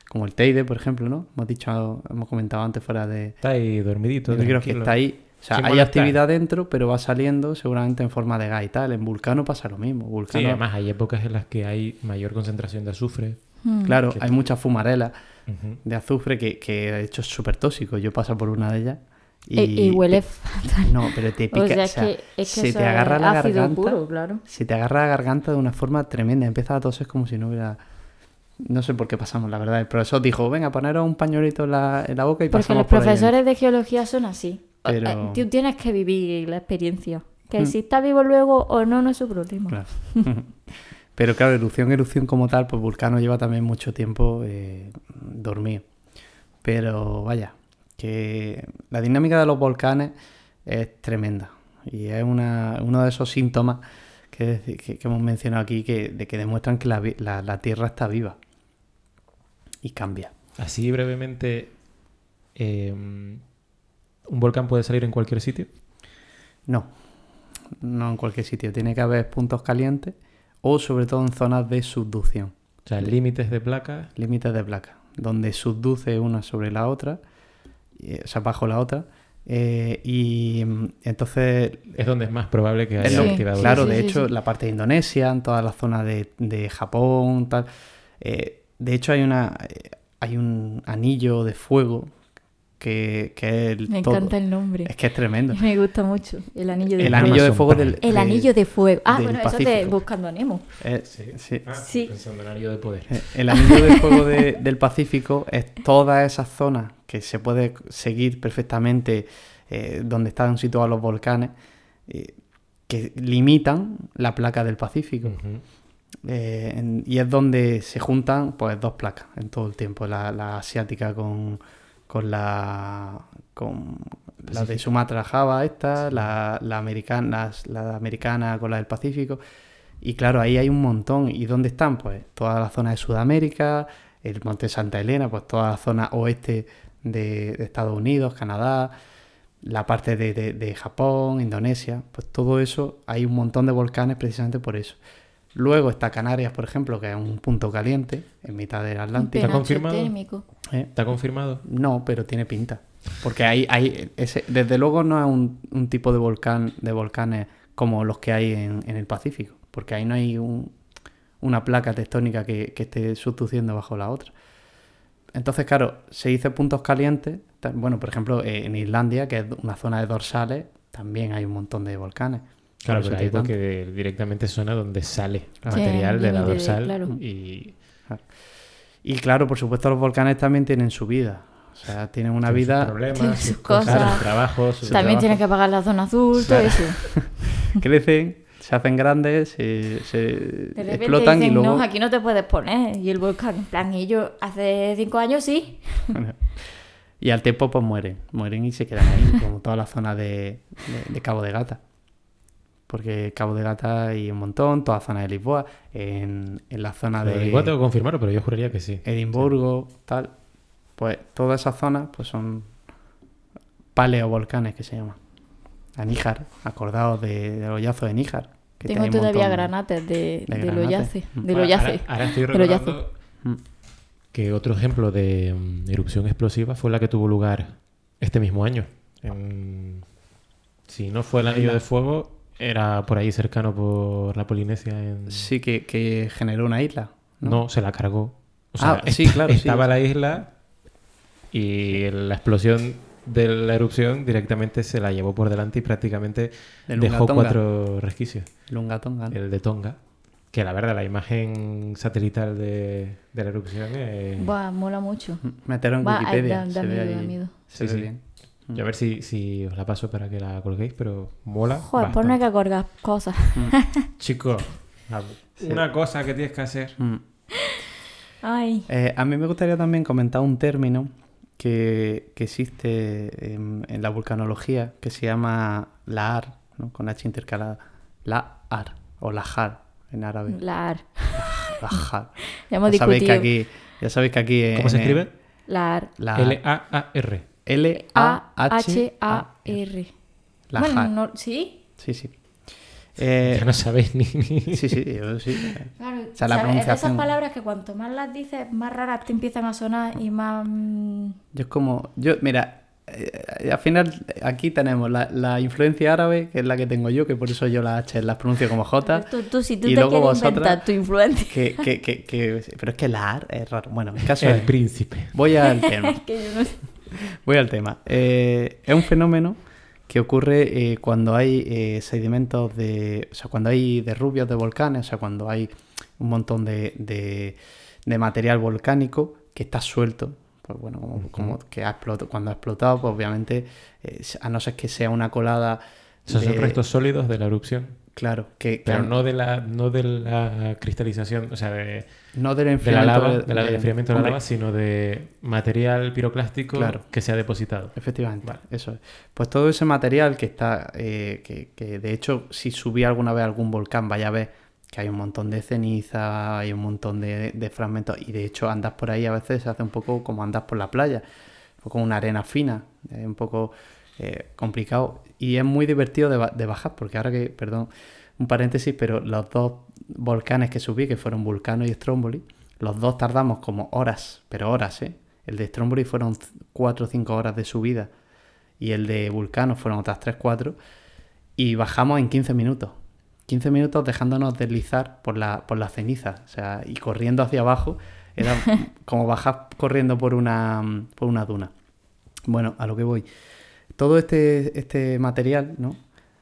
[SPEAKER 1] como el Teide, por ejemplo, ¿no? Hemos dicho, hemos comentado antes fuera de,
[SPEAKER 4] Está ahí dormidito.
[SPEAKER 1] yo creo que está ahí. O sea,
[SPEAKER 4] Sin
[SPEAKER 1] hay
[SPEAKER 4] molestar.
[SPEAKER 1] actividad dentro, pero va saliendo seguramente en forma de gas y tal. En Vulcano pasa lo mismo.
[SPEAKER 4] Sí,
[SPEAKER 1] Vulcano,
[SPEAKER 4] además hay épocas en las que hay mayor concentración de azufre.
[SPEAKER 2] Hmm.
[SPEAKER 1] claro, hay mucha fumarela
[SPEAKER 4] Ujú.
[SPEAKER 1] de azufre que, que de hecho es súper tóxico. Yo paso por una de ellas y,
[SPEAKER 2] E- Y, huele fatal.
[SPEAKER 1] No, pero te pica.
[SPEAKER 2] O sea,
[SPEAKER 1] o
[SPEAKER 2] es
[SPEAKER 1] sea,
[SPEAKER 2] que, es que
[SPEAKER 1] se te agarra la garganta.
[SPEAKER 2] puro, claro.
[SPEAKER 1] Se te agarra la garganta de una forma tremenda. Empiezas a toser como si no hubiera. No sé por qué pasamos, la verdad. El profesor dijo: Venga, poneros un pañuelito en la, en la boca y
[SPEAKER 2] Porque
[SPEAKER 1] pasamos
[SPEAKER 2] los
[SPEAKER 1] por ahí
[SPEAKER 2] profesores de geología son así. O-
[SPEAKER 1] Pero-
[SPEAKER 2] eh, Tú tienes que vivir la experiencia. Que
[SPEAKER 1] Mm.
[SPEAKER 2] si está vivo luego o no, no es su problema.
[SPEAKER 1] Claro. Pero claro, erupción, erupción como tal, pues Vulcano lleva también mucho tiempo eh, dormido. Pero vaya, que la dinámica de los volcanes es tremenda. Y es una, uno de esos síntomas que, que- que hemos mencionado aquí que, de que demuestran que la, la- la Tierra está viva. Y cambia.
[SPEAKER 4] Así brevemente, eh, ¿un volcán puede salir en cualquier sitio?
[SPEAKER 1] No, no en cualquier sitio. Tiene que haber puntos calientes o sobre todo en zonas de subducción.
[SPEAKER 4] O sea, límites de placas.
[SPEAKER 1] límites de placa, donde subduce una sobre la otra, o sea, bajo la otra, eh, y mm, entonces...
[SPEAKER 4] Es donde es más probable que
[SPEAKER 1] es
[SPEAKER 4] haya
[SPEAKER 2] Sí,
[SPEAKER 4] activado.
[SPEAKER 1] claro,
[SPEAKER 2] sí,
[SPEAKER 1] de
[SPEAKER 2] sí,
[SPEAKER 1] hecho,
[SPEAKER 2] sí.
[SPEAKER 1] la parte de Indonesia, en toda la zona de, de Japón, tal. eh, de hecho, hay una eh, hay un anillo de fuego que, que es el
[SPEAKER 2] Me
[SPEAKER 1] todo.
[SPEAKER 2] encanta el nombre.
[SPEAKER 1] Es que es tremendo.
[SPEAKER 2] Me gusta mucho. El anillo de
[SPEAKER 1] El
[SPEAKER 2] fuego.
[SPEAKER 1] anillo de fuego del...
[SPEAKER 2] El
[SPEAKER 1] de-
[SPEAKER 2] anillo de fuego. Ah, bueno, eso de
[SPEAKER 1] Pacífico.
[SPEAKER 2] Buscando a Nemo.
[SPEAKER 1] eh,
[SPEAKER 4] Sí.
[SPEAKER 1] sí.
[SPEAKER 4] Ah,
[SPEAKER 2] Sí.
[SPEAKER 4] Pensando en anillo de poder.
[SPEAKER 1] Eh, El anillo de fuego de- del Pacífico es todas esas zonas que se puede seguir perfectamente eh, donde están situados los volcanes, eh, que limitan la placa del Pacífico. Eh, en- y es donde se juntan pues dos placas en todo el tiempo, la, la asiática con, con la con la de. Sumatra Java esta, la, la americana, la americana con la del Pacífico. Y claro, ahí hay un montón. ¿Y dónde están? Pues toda la zona de Sudamérica, el Monte Santa Elena, pues toda la zona oeste de, de Estados Unidos, Canadá, la parte de, de- de Japón, Indonesia, pues todo eso, hay un montón de volcanes precisamente por eso. Luego está Canarias, por ejemplo, que es un punto caliente en mitad del Atlántico.
[SPEAKER 2] penacho
[SPEAKER 4] confirmado?
[SPEAKER 2] térmico.
[SPEAKER 1] ¿eh?
[SPEAKER 4] ¿Está confirmado?
[SPEAKER 1] No, pero tiene pinta. Porque hay, hay ese, desde luego no es un, un tipo de volcán, de volcanes como los que hay en, en el Pacífico. Porque ahí no hay un- una placa tectónica que, que esté sustituyendo bajo la otra. Entonces, claro, se dice puntos calientes. Bueno, por ejemplo, eh, en Islandia, que es una zona de dorsales, también hay un montón de volcanes.
[SPEAKER 4] Claro, pero ahí porque directamente suena donde sale
[SPEAKER 1] Claro.
[SPEAKER 4] material de la dorsal
[SPEAKER 2] claro.
[SPEAKER 4] y
[SPEAKER 1] Y claro, por supuesto, los volcanes también tienen su vida. O sea, tienen una
[SPEAKER 4] sus
[SPEAKER 1] vida
[SPEAKER 4] problemas,
[SPEAKER 2] Tiene
[SPEAKER 4] sus
[SPEAKER 2] sus
[SPEAKER 4] cosas,
[SPEAKER 2] cosas.
[SPEAKER 4] sus trabajos, sus
[SPEAKER 2] También
[SPEAKER 1] trabajo.
[SPEAKER 2] tienes que pagar la zona azul, todo
[SPEAKER 1] Claro.
[SPEAKER 2] eso.
[SPEAKER 1] crecen, se hacen grandes, se,
[SPEAKER 2] De
[SPEAKER 1] explotan
[SPEAKER 2] dicen,
[SPEAKER 1] y luego...
[SPEAKER 2] no, aquí no te puedes poner. Y el volcán, en plan, y yo hace cinco años sí.
[SPEAKER 1] Y al tiempo pues mueren, mueren y se quedan ahí, como toda la zona de, de- de Cabo de Gata. Porque Cabo de Gata hay un montón, toda la zona de Lisboa, en, en la zona
[SPEAKER 4] Pero
[SPEAKER 1] de
[SPEAKER 4] Igual tengo que confirmarlo, pero yo juraría que sí.
[SPEAKER 1] Edimburgo, tal. Pues todas esas zonas pues son paleovolcanes que se llaman. A Níjar, acordados de, del hoyazo de Níjar. Que
[SPEAKER 2] Tengo todavía granates de,
[SPEAKER 1] de
[SPEAKER 2] de, lo yace. De lo
[SPEAKER 4] Ahora-
[SPEAKER 2] yace.
[SPEAKER 4] Ahora, ahora estoy
[SPEAKER 2] De lo yace.
[SPEAKER 4] recordando que otro ejemplo de mm, erupción explosiva fue la que tuvo lugar este mismo año. En- Si no fue el anillo de fuego, era por ahí cercano por la Polinesia. En...
[SPEAKER 1] Sí, que, que generó una isla. ¿no?
[SPEAKER 4] No, se la cargó. O
[SPEAKER 1] Ah, sí, claro, sí.
[SPEAKER 4] Estaba la isla y la explosión de la erupción directamente se la llevó por delante y prácticamente
[SPEAKER 1] De
[SPEAKER 4] dejó
[SPEAKER 1] Tonga.
[SPEAKER 4] cuatro resquicios.
[SPEAKER 1] Lunga Tonga, ¿no?
[SPEAKER 4] El de Tonga, que la verdad la imagen satelital de, de la erupción es...
[SPEAKER 2] Buah, mola mucho.
[SPEAKER 1] Meterlo en
[SPEAKER 2] ay,
[SPEAKER 1] Wikipedia.
[SPEAKER 2] da- da
[SPEAKER 1] se ve
[SPEAKER 2] miedo, da
[SPEAKER 1] ahí.
[SPEAKER 2] miedo.
[SPEAKER 1] Se
[SPEAKER 4] Sí,
[SPEAKER 1] ve
[SPEAKER 4] sí.
[SPEAKER 1] bien.
[SPEAKER 4] Yo a ver si, si os la paso para que la colguéis, pero mola.
[SPEAKER 2] Joder, pues no hay que colgar cosas.
[SPEAKER 4] Chico, una cosa que tienes que hacer.
[SPEAKER 1] Mm.
[SPEAKER 2] Ay.
[SPEAKER 1] Eh, a mí me gustaría también comentar un término que, que existe en, en la vulcanología que se llama lahar, ¿no? con H intercalada. Lahar o lahar en árabe.
[SPEAKER 2] La AR.
[SPEAKER 1] Lahar.
[SPEAKER 2] Ya hemos
[SPEAKER 1] ya sabéis que aquí, ya sabéis que aquí
[SPEAKER 4] ¿Cómo se
[SPEAKER 1] en-
[SPEAKER 4] escribe?
[SPEAKER 2] La AR.
[SPEAKER 1] Lahar.
[SPEAKER 4] L-A-A-R.
[SPEAKER 1] L A H A
[SPEAKER 2] A-H-A-R.
[SPEAKER 1] Lahar.
[SPEAKER 2] Bueno, no, ¿sí?
[SPEAKER 1] Sí, sí. Eh,
[SPEAKER 4] Ya no sabéis ni...
[SPEAKER 1] sí, sí, yo sí.
[SPEAKER 2] Claro,
[SPEAKER 1] O sea, la
[SPEAKER 2] ¿sabes? Es de esas palabras que cuanto más las dices, más raras te empiezan a sonar y más... mm,
[SPEAKER 1] Yo es como, yo, mira, eh, al final aquí tenemos la, la influencia árabe, que es la que tengo yo, que por eso yo las H las pronuncio como J.
[SPEAKER 2] Tú, tú, si tú
[SPEAKER 1] y
[SPEAKER 2] te
[SPEAKER 1] luego
[SPEAKER 2] quieres
[SPEAKER 1] vosotras-
[SPEAKER 2] inventar tu influencia.
[SPEAKER 1] Que, que, que, que- pero es que la AR es raro. Bueno, el caso
[SPEAKER 4] El
[SPEAKER 1] es,
[SPEAKER 4] príncipe.
[SPEAKER 1] voy al tema.
[SPEAKER 2] Es que yo no sé.
[SPEAKER 1] Voy al tema. Eh, es un fenómeno que ocurre eh, cuando hay eh, sedimentos de. O sea, cuando hay derrubios de volcanes, o sea, cuando hay un montón de, de, de material volcánico que está suelto. Pues bueno, como, como que ha explotado, cuando ha explotado, pues obviamente, eh, a no ser que sea una colada.
[SPEAKER 4] Esos son restos sólidos de la erupción.
[SPEAKER 1] Claro, que,
[SPEAKER 4] Pero
[SPEAKER 1] han-
[SPEAKER 4] no de la, no de la cristalización, o sea, de,
[SPEAKER 1] no del
[SPEAKER 4] de la
[SPEAKER 1] enfriamiento
[SPEAKER 4] lava,
[SPEAKER 1] de-
[SPEAKER 4] del
[SPEAKER 1] de-
[SPEAKER 4] enfriamiento de la lava, sino de material piroclástico
[SPEAKER 1] Claro.
[SPEAKER 4] que se ha depositado.
[SPEAKER 1] Efectivamente,
[SPEAKER 4] Vale.
[SPEAKER 1] eso es. Pues todo ese material que está, eh, que, que de hecho, si subí alguna vez a algún volcán, vaya a ver que hay un montón de ceniza, hay un montón de, de fragmentos, y de hecho andas por ahí a veces se hace un poco como andas por la playa, un poco una arena fina, un poco eh, complicado. Y es muy divertido de, de bajar, porque ahora que, perdón, un paréntesis, pero los dos volcanes que subí, que fueron Vulcano y Stromboli, los dos tardamos como horas, pero horas, ¿eh? El de Stromboli fueron 4 o 5 horas de subida y el de Vulcano fueron otras 3 4 y bajamos en 15 minutos. 15 minutos dejándonos deslizar por la, por la ceniza, o sea, y corriendo hacia abajo, era como bajar corriendo por una, por una duna. Bueno, a lo que voy. Todo este, este material, ¿no?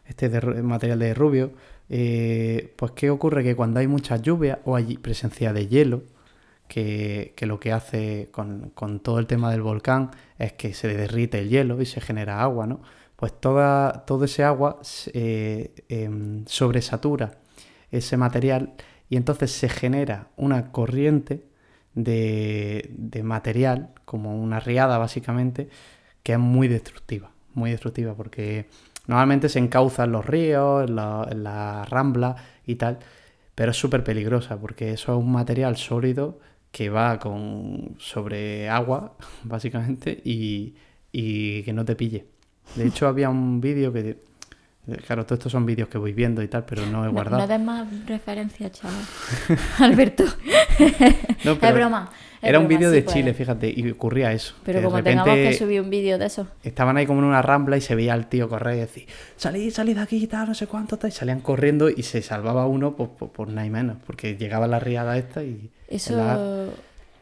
[SPEAKER 1] Este material de rubio, eh, pues ¿qué ocurre? Que cuando hay mucha lluvia o hay presencia de hielo, que, que lo que hace con, con todo el tema del volcán es que se derrite el hielo y se genera agua, ¿no? Pues toda, todo ese agua eh, em, sobresatura ese material y entonces se genera una corriente de, de material, como una riada básicamente, que es muy destructiva, muy destructiva porque normalmente se encauzan los ríos, en la, en la rambla y tal, pero es súper peligrosa porque eso es un material sólido que va con sobre agua, básicamente, y, y que no te pille. De hecho, había un vídeo que... Claro, todos estos son vídeos que voy viendo y tal, pero no he
[SPEAKER 2] No,
[SPEAKER 1] guardado.
[SPEAKER 2] no des más referencias, chaval. Alberto.
[SPEAKER 1] No,
[SPEAKER 2] es broma. es
[SPEAKER 1] Era un vídeo
[SPEAKER 2] sí,
[SPEAKER 1] de
[SPEAKER 2] pues.
[SPEAKER 1] Chile, fíjate, y ocurría eso.
[SPEAKER 2] Pero
[SPEAKER 1] que
[SPEAKER 2] como
[SPEAKER 1] de
[SPEAKER 2] tengamos que subir un vídeo de eso.
[SPEAKER 1] estaban ahí como en una rambla y se veía al tío correr y decir, salid, salid de aquí y tal, no sé cuánto, tal, y salían corriendo y se salvaba uno por, por, por nada y menos, porque llegaba la riada esta y...
[SPEAKER 2] Eso,
[SPEAKER 1] la-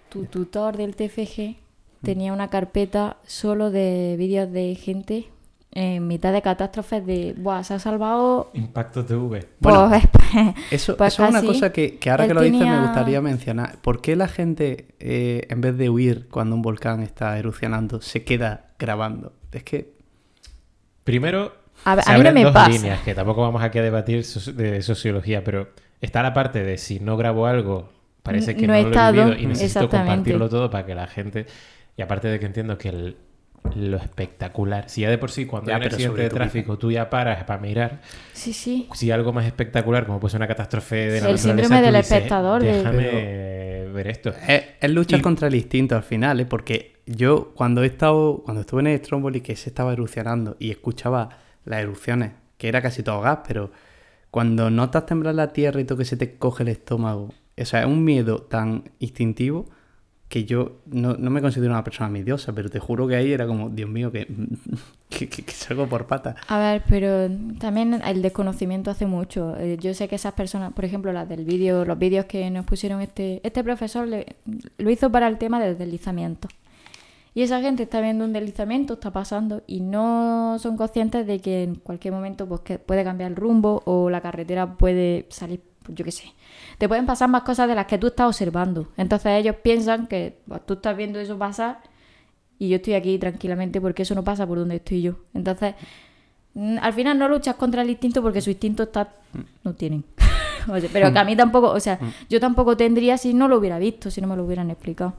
[SPEAKER 2] tu tutor del TFG tenía una carpeta solo de vídeos de gente en mitad de catástrofes de, Buah, se ha salvado...
[SPEAKER 4] Impacto TV.
[SPEAKER 1] Bueno,
[SPEAKER 2] pues,
[SPEAKER 1] Eso,
[SPEAKER 2] Pues
[SPEAKER 1] eso es una cosa que, que ahora que lo dices me
[SPEAKER 2] tenía-
[SPEAKER 1] gustaría mencionar. ¿Por qué la gente, eh, en vez de huir cuando un volcán está erupcionando, se queda grabando? Es que...
[SPEAKER 4] Primero,
[SPEAKER 2] A ver,
[SPEAKER 4] se
[SPEAKER 2] a mí no me
[SPEAKER 4] dos
[SPEAKER 2] pasa.
[SPEAKER 4] líneas, que tampoco vamos aquí a debatir de sociología, pero está la parte de si no grabo algo, parece que
[SPEAKER 2] No
[SPEAKER 4] no,
[SPEAKER 2] he
[SPEAKER 4] lo he vivido y necesito compartirlo todo para que la gente... Y aparte de que entiendo que el- lo espectacular, si ya de por sí cuando
[SPEAKER 1] Ya,
[SPEAKER 4] hay un accidente de tráfico tú ya paras para mirar,
[SPEAKER 2] Sí, sí.
[SPEAKER 4] si algo más espectacular como puede ser una catástrofe de la
[SPEAKER 2] El
[SPEAKER 4] naturaleza,
[SPEAKER 2] síndrome
[SPEAKER 4] tú
[SPEAKER 2] del
[SPEAKER 4] dices,
[SPEAKER 2] espectador de-
[SPEAKER 4] Déjame ver esto.
[SPEAKER 1] Es, es luchar
[SPEAKER 4] Y-
[SPEAKER 1] contra el instinto al final, ¿eh? porque yo cuando he estado, cuando estuve en el Stromboli que se estaba erupcionando y escuchaba las erupciones, que era casi todo gas, pero cuando notas temblar la tierra y todo que se te coge el estómago, o sea, es un miedo tan instintivo que yo no, no me considero una persona midiosa, pero te juro que ahí era como, Dios mío, que, que, que- salgo por patas.
[SPEAKER 2] A ver, pero también el desconocimiento hace mucho. Eh, Yo sé que esas personas, por ejemplo, las del vídeo, los vídeos que nos pusieron este, este profesor le- lo hizo para el tema del deslizamiento. Y esa gente está viendo un deslizamiento, está pasando y no son conscientes de que en cualquier momento pues, que puede cambiar el rumbo o la carretera puede salir, yo qué sé. Te pueden pasar más cosas de las que tú estás observando. Entonces ellos piensan que pues, tú estás viendo eso pasar y yo estoy aquí tranquilamente porque eso no pasa por donde estoy yo. Entonces, mm, al final no luchas contra el instinto porque su instinto está... no tienen. O sea, pero que a mí tampoco, o sea, yo tampoco tendría si no lo hubiera visto, si no me lo hubieran explicado.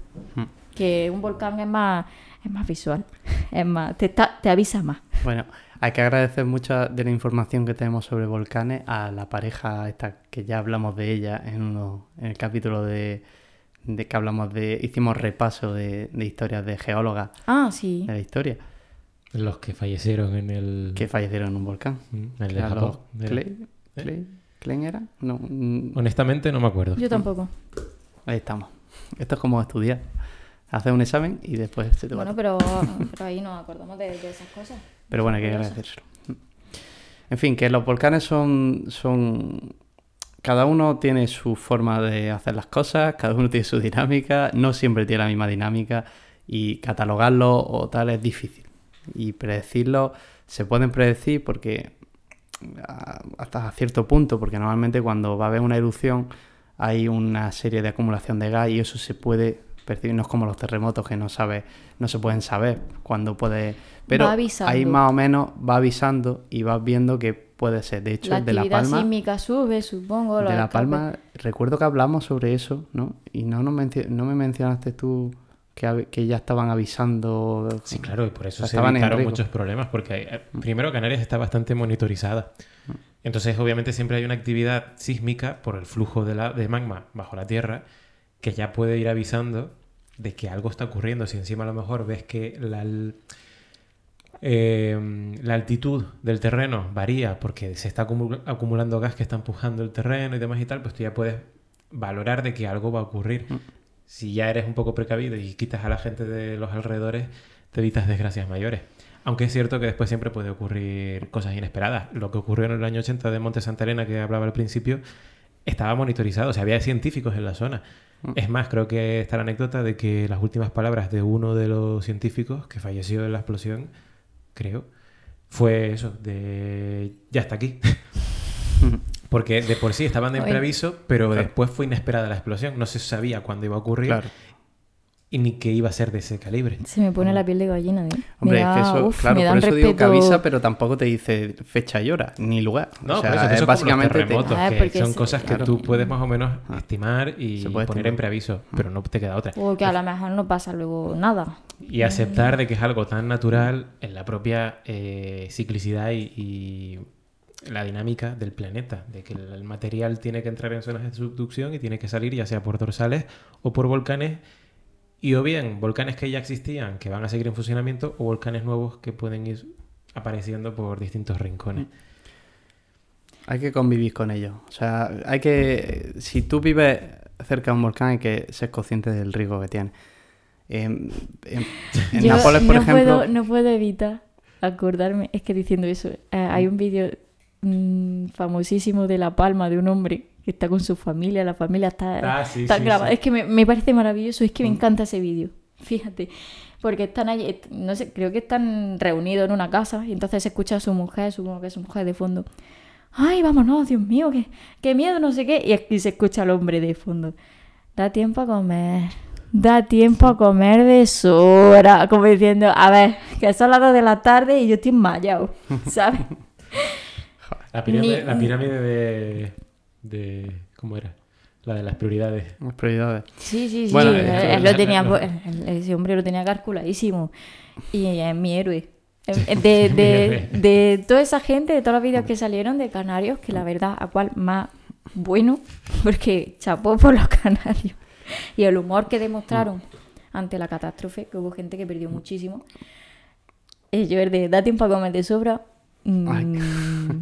[SPEAKER 2] Que un volcán es más, es más visual, es más, te, está- te avisa más.
[SPEAKER 1] Bueno, hay que agradecer mucha de la información que tenemos sobre volcanes a la pareja esta que ya hablamos de ella en uno en el capítulo de, de que hablamos de hicimos repaso de, de historias de geólogas
[SPEAKER 2] Ah, sí.
[SPEAKER 1] de la historia
[SPEAKER 4] Los que fallecieron en el...
[SPEAKER 1] que fallecieron en un volcán.
[SPEAKER 4] Mm, el de Japón.
[SPEAKER 1] los
[SPEAKER 4] Era-
[SPEAKER 1] Clay, Clay- ¿Clay era? No, mm,
[SPEAKER 4] Honestamente no me acuerdo.
[SPEAKER 2] Yo tampoco.
[SPEAKER 1] ahí estamos. Esto es como estudiar. Haces un examen y después se te va.
[SPEAKER 2] Bueno, pero, pero ahí nos acordamos de, de esas cosas.
[SPEAKER 1] Pero bueno, hay que agradecérselo. En fin, que los volcanes son, son... Cada uno tiene su forma de hacer las cosas, cada uno tiene su dinámica, no siempre tiene la misma dinámica y catalogarlo o tal es difícil. Y predecirlo se pueden predecir porque a- hasta cierto punto, porque normalmente cuando va a haber una erupción hay una serie de acumulación de gas y eso se puede percibir, no es como los terremotos que no sabe, no se pueden saber cuándo puede, pero ahí más o menos va avisando y vas viendo que puede ser. De hecho,
[SPEAKER 2] La
[SPEAKER 1] de La
[SPEAKER 2] actividad
[SPEAKER 1] Palma,
[SPEAKER 2] sísmica sube, supongo.
[SPEAKER 1] de La
[SPEAKER 2] escapes-
[SPEAKER 1] Palma, recuerdo que hablamos sobre eso, ¿no? Y no, nos mencio- no me mencionaste tú que, que ya estaban avisando.
[SPEAKER 4] Sí, claro, y por eso
[SPEAKER 1] O sea,
[SPEAKER 4] se evitaron muchos problemas, porque eh, primero Canarias está bastante monitorizada. Entonces, obviamente, siempre hay una actividad sísmica por el flujo de, la, de magma bajo la tierra que ya puede ir avisando de que algo está ocurriendo. Si encima a lo mejor ves que la, eh, la altitud del terreno varía porque se está acumul- acumulando gas que está empujando el terreno y demás y tal, pues tú ya puedes valorar de que algo va a ocurrir. Si ya eres un poco precavido y quitas a la gente de los alrededores, te evitas desgracias mayores. Aunque es cierto que después siempre puede ocurrir cosas inesperadas. Lo que ocurrió en el año 80 de Monte Santa Elena, que hablaba al principio, estaba monitorizado. O sea, había científicos en la zona. Es más, creo que está la anécdota de que las últimas palabras de uno de los científicos que falleció en la explosión, creo, fue eso, de ya está aquí. Porque de por sí estaban de preaviso, pero
[SPEAKER 1] Claro.
[SPEAKER 4] después fue inesperada la explosión. No se sabía cuándo iba a ocurrir
[SPEAKER 1] Claro.
[SPEAKER 4] Y ni que iba a ser de ese calibre.
[SPEAKER 2] Se me pone la piel de gallina. ¿eh?
[SPEAKER 1] Hombre,
[SPEAKER 2] me
[SPEAKER 1] es
[SPEAKER 2] da,
[SPEAKER 1] que eso,
[SPEAKER 2] uf,
[SPEAKER 1] claro,
[SPEAKER 2] me da
[SPEAKER 1] por eso digo que
[SPEAKER 2] respeto-
[SPEAKER 1] avisa, pero tampoco te dice fecha y hora, ni lugar.
[SPEAKER 4] No,
[SPEAKER 1] o sea,
[SPEAKER 4] eso, que
[SPEAKER 1] es
[SPEAKER 4] eso
[SPEAKER 1] básicamente te-
[SPEAKER 4] terremotos,
[SPEAKER 2] Ah,
[SPEAKER 4] que son
[SPEAKER 2] sí,
[SPEAKER 4] cosas que
[SPEAKER 1] claro.
[SPEAKER 4] tú puedes más o menos
[SPEAKER 1] Ah.
[SPEAKER 4] estimar y poner
[SPEAKER 1] estimar.
[SPEAKER 4] en preaviso, pero no te queda otra.
[SPEAKER 2] O que a lo mejor no pasa luego nada.
[SPEAKER 4] Y aceptar de que es algo tan natural en la propia eh, ciclicidad y, y la dinámica del planeta, de que el material tiene que entrar en zonas de subducción y tiene que salir ya sea por dorsales o por volcanes, y o bien volcanes que ya existían, que van a seguir en funcionamiento, o volcanes nuevos que pueden ir apareciendo por distintos rincones.
[SPEAKER 1] Hay que convivir con ellos. O sea, hay que. Si tú vives cerca de un volcán, hay que ser consciente del riesgo que tiene. En, en- en
[SPEAKER 2] Yo
[SPEAKER 1] Nápoles, por
[SPEAKER 2] no
[SPEAKER 1] ejemplo.
[SPEAKER 2] Puedo, no puedo evitar acordarme, es que diciendo eso, eh, hay un vídeo mm, famosísimo de La Palma de un hombre que está con su familia, la familia está,
[SPEAKER 4] Ah, sí,
[SPEAKER 2] está
[SPEAKER 4] sí,
[SPEAKER 2] grabada.
[SPEAKER 4] sí.
[SPEAKER 2] Es que me, me parece maravilloso, es que me
[SPEAKER 1] Mm.
[SPEAKER 2] encanta ese vídeo, fíjate. Porque están allí, no sé, creo que están reunidos en una casa y entonces se escucha a su mujer, supongo que es su mujer de fondo. Ay, vámonos, Dios mío, qué, qué miedo, no sé qué. Y, y se escucha al hombre de fondo. Da tiempo a comer. Da tiempo a comer de sobra. Como diciendo, a ver, que son las 2 de la tarde y yo estoy enmayado. ¿Sabes?
[SPEAKER 4] La pirámide,
[SPEAKER 2] Ni-
[SPEAKER 4] la pirámide de, de... ¿Cómo era? La de las prioridades.
[SPEAKER 1] Las prioridades.
[SPEAKER 2] Sí, sí, sí.
[SPEAKER 1] Bueno,
[SPEAKER 2] él,
[SPEAKER 1] eh,
[SPEAKER 2] él lo tenía, él- él- ese hombre lo tenía calculadísimo. Y es mi héroe. Eh, De, de, de toda esa gente, de todos los vídeos que salieron de canarios, que la verdad, a cual más bueno, porque chapó por los canarios. Y el humor que demostraron ante la catástrofe, que hubo gente que perdió muchísimo. Y yo, el de da tiempo a comer de sobra. mm,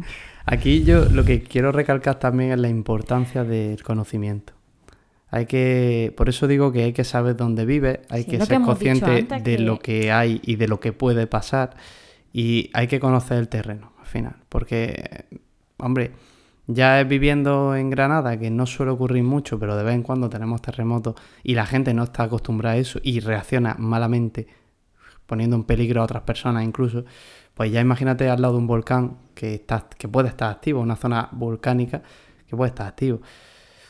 [SPEAKER 1] Aquí yo lo que quiero recalcar también es la importancia del conocimiento. Hay que, por eso digo que hay que saber dónde vive, hay
[SPEAKER 2] Sí,
[SPEAKER 1] que ser consciente de
[SPEAKER 2] que-
[SPEAKER 1] lo que hay y de lo que puede pasar y hay que conocer el terreno al final, porque, hombre, ya es viviendo en Granada, que no suele ocurrir mucho, pero de vez en cuando tenemos terremotos y la gente no está acostumbrada a eso y reacciona malamente, poniendo en peligro a otras personas incluso, pues ya imagínate al lado de un volcán que, está, que puede estar activo, una zona volcánica que puede estar activo.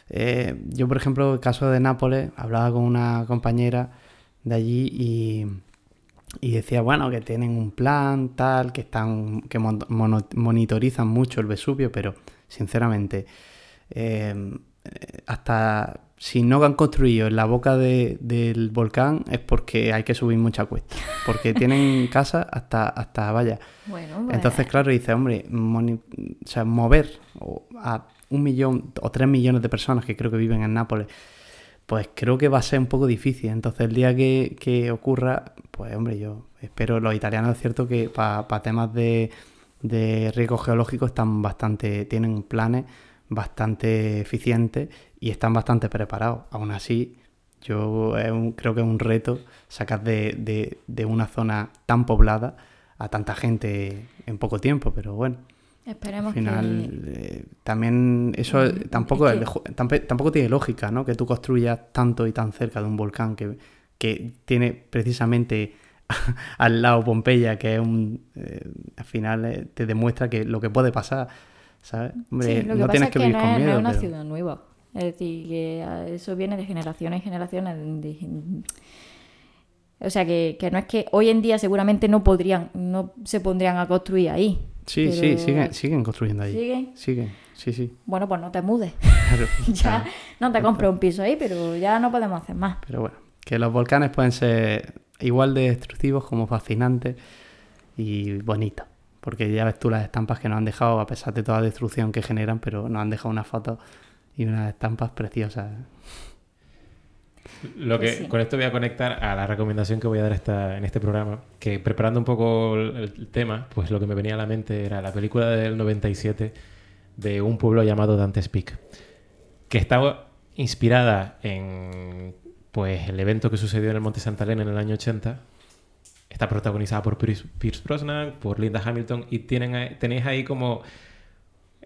[SPEAKER 1] Eh, yo, por ejemplo, el caso de Nápoles, hablaba con una compañera de allí y, y decía, bueno, que tienen un plan, tal, que están, que monitorizan mucho el Vesubio, pero sinceramente, eh, hasta si no han construido en la boca de- del volcán es porque hay que subir mucha cuesta, porque tienen casa hasta, hasta vaya.
[SPEAKER 2] bueno, pues,
[SPEAKER 1] Entonces, claro, dice, hombre, moni- o sea, mover a un millón o tres millones de personas que creo que viven en Nápoles, pues creo que va a ser un poco difícil. Entonces, el día que, que ocurra, pues hombre, yo espero, los italianos es cierto que para temas de, de riesgo geológico están bastante, tienen planes bastante eficientes y están bastante preparados. Aún así, yo es un- creo que es un reto sacar de, de- de una zona tan poblada a tanta gente en poco tiempo, pero bueno,
[SPEAKER 2] esperemos
[SPEAKER 1] al final
[SPEAKER 2] que...
[SPEAKER 1] eh, también eso
[SPEAKER 2] Mm,
[SPEAKER 1] tampoco,
[SPEAKER 2] es que-
[SPEAKER 1] tampoco tiene lógica, ¿no? Que tú construyas tanto y tan cerca de un volcán que, que tiene precisamente al lado Pompeya, que es un... eh, al final eh, te demuestra que lo que puede pasar, ¿sabes? Hombre,
[SPEAKER 2] Sí, lo que
[SPEAKER 1] no
[SPEAKER 2] pasa
[SPEAKER 1] tienes
[SPEAKER 2] es
[SPEAKER 1] que
[SPEAKER 2] que
[SPEAKER 1] vivir
[SPEAKER 2] no
[SPEAKER 1] con
[SPEAKER 2] es, no
[SPEAKER 1] miedo,
[SPEAKER 2] es una
[SPEAKER 1] pero-
[SPEAKER 2] ciudad nueva. Es decir, que eso viene de generaciones y generaciones. de- O sea, que, que no es que hoy en día seguramente no podrían, no se pondrían a construir ahí.
[SPEAKER 1] Sí, sí, siguen, siguen construyendo allí.
[SPEAKER 2] ¿Siguen?
[SPEAKER 1] Siguen, sí, sí.
[SPEAKER 2] Bueno, pues no te mudes.
[SPEAKER 1] Claro,
[SPEAKER 2] ya no te compres un piso ahí, pero ya no podemos hacer más.
[SPEAKER 1] Pero bueno, que los volcanes pueden ser igual de destructivos como fascinantes y bonitos. Porque ya ves tú las estampas que nos han dejado, a pesar de toda la destrucción que generan, pero nos han dejado unas fotos y unas estampas preciosas.
[SPEAKER 4] Lo que,
[SPEAKER 2] Pues sí.
[SPEAKER 4] Con esto voy a conectar a la recomendación que voy a dar esta, en este programa, que preparando un poco el, el tema, pues lo que me venía a la mente era la película del 97 de un pueblo llamado Dante's Peak, que estaba inspirada en pues el evento que sucedió en el Monte Santa Elena en el año 80. Está protagonizada por Pierce, Brosnan, por Linda Hamilton y tienen tenéis ahí como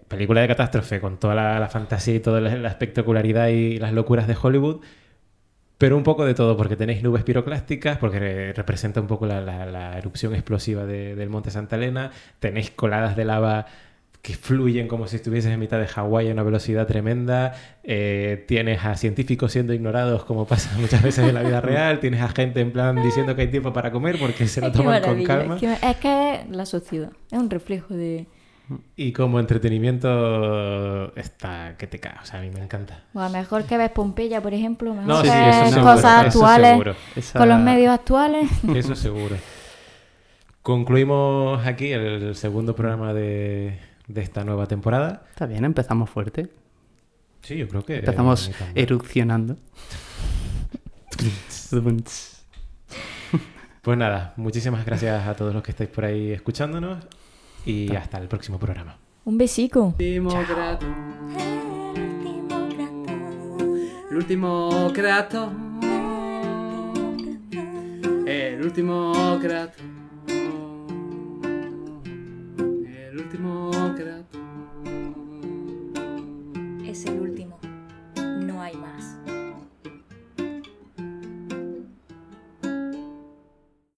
[SPEAKER 4] película de catástrofe con toda la, fantasía y toda la, la espectacularidad y las locuras de Hollywood, pero un poco de todo, porque tenéis nubes piroclásticas, porque re- representa un poco la, erupción explosiva de- del Monte Santa Elena, tenéis coladas de lava que fluyen como si estuvieses en mitad de Hawái a una velocidad tremenda. Eh, tienes a científicos siendo ignorados, como pasa muchas veces en la vida real. Tienes a gente en plan diciendo que hay tiempo para comer porque se lo toman con calma.
[SPEAKER 2] Es que, es la sociedad, es un reflejo de...
[SPEAKER 4] Y como entretenimiento está que te cae. O sea, a mí me encanta.
[SPEAKER 2] Bueno, mejor que ves Pompeya, por ejemplo, mejor
[SPEAKER 4] No,
[SPEAKER 2] que
[SPEAKER 4] sí, eso
[SPEAKER 2] cosas
[SPEAKER 4] eso
[SPEAKER 2] actuales.
[SPEAKER 1] Esa-
[SPEAKER 2] con los medios actuales.
[SPEAKER 4] Eso seguro. Concluimos aquí el segundo programa de, de esta nueva temporada.
[SPEAKER 1] Está bien, empezamos fuerte.
[SPEAKER 4] Sí, yo creo que...
[SPEAKER 1] Empezamos erupcionando.
[SPEAKER 4] Pues nada, muchísimas gracias a todos los que estáis por ahí escuchándonos y hasta el próximo programa.
[SPEAKER 2] Un besico.
[SPEAKER 1] Último grato. El último grato. Es el último,
[SPEAKER 3] no hay más.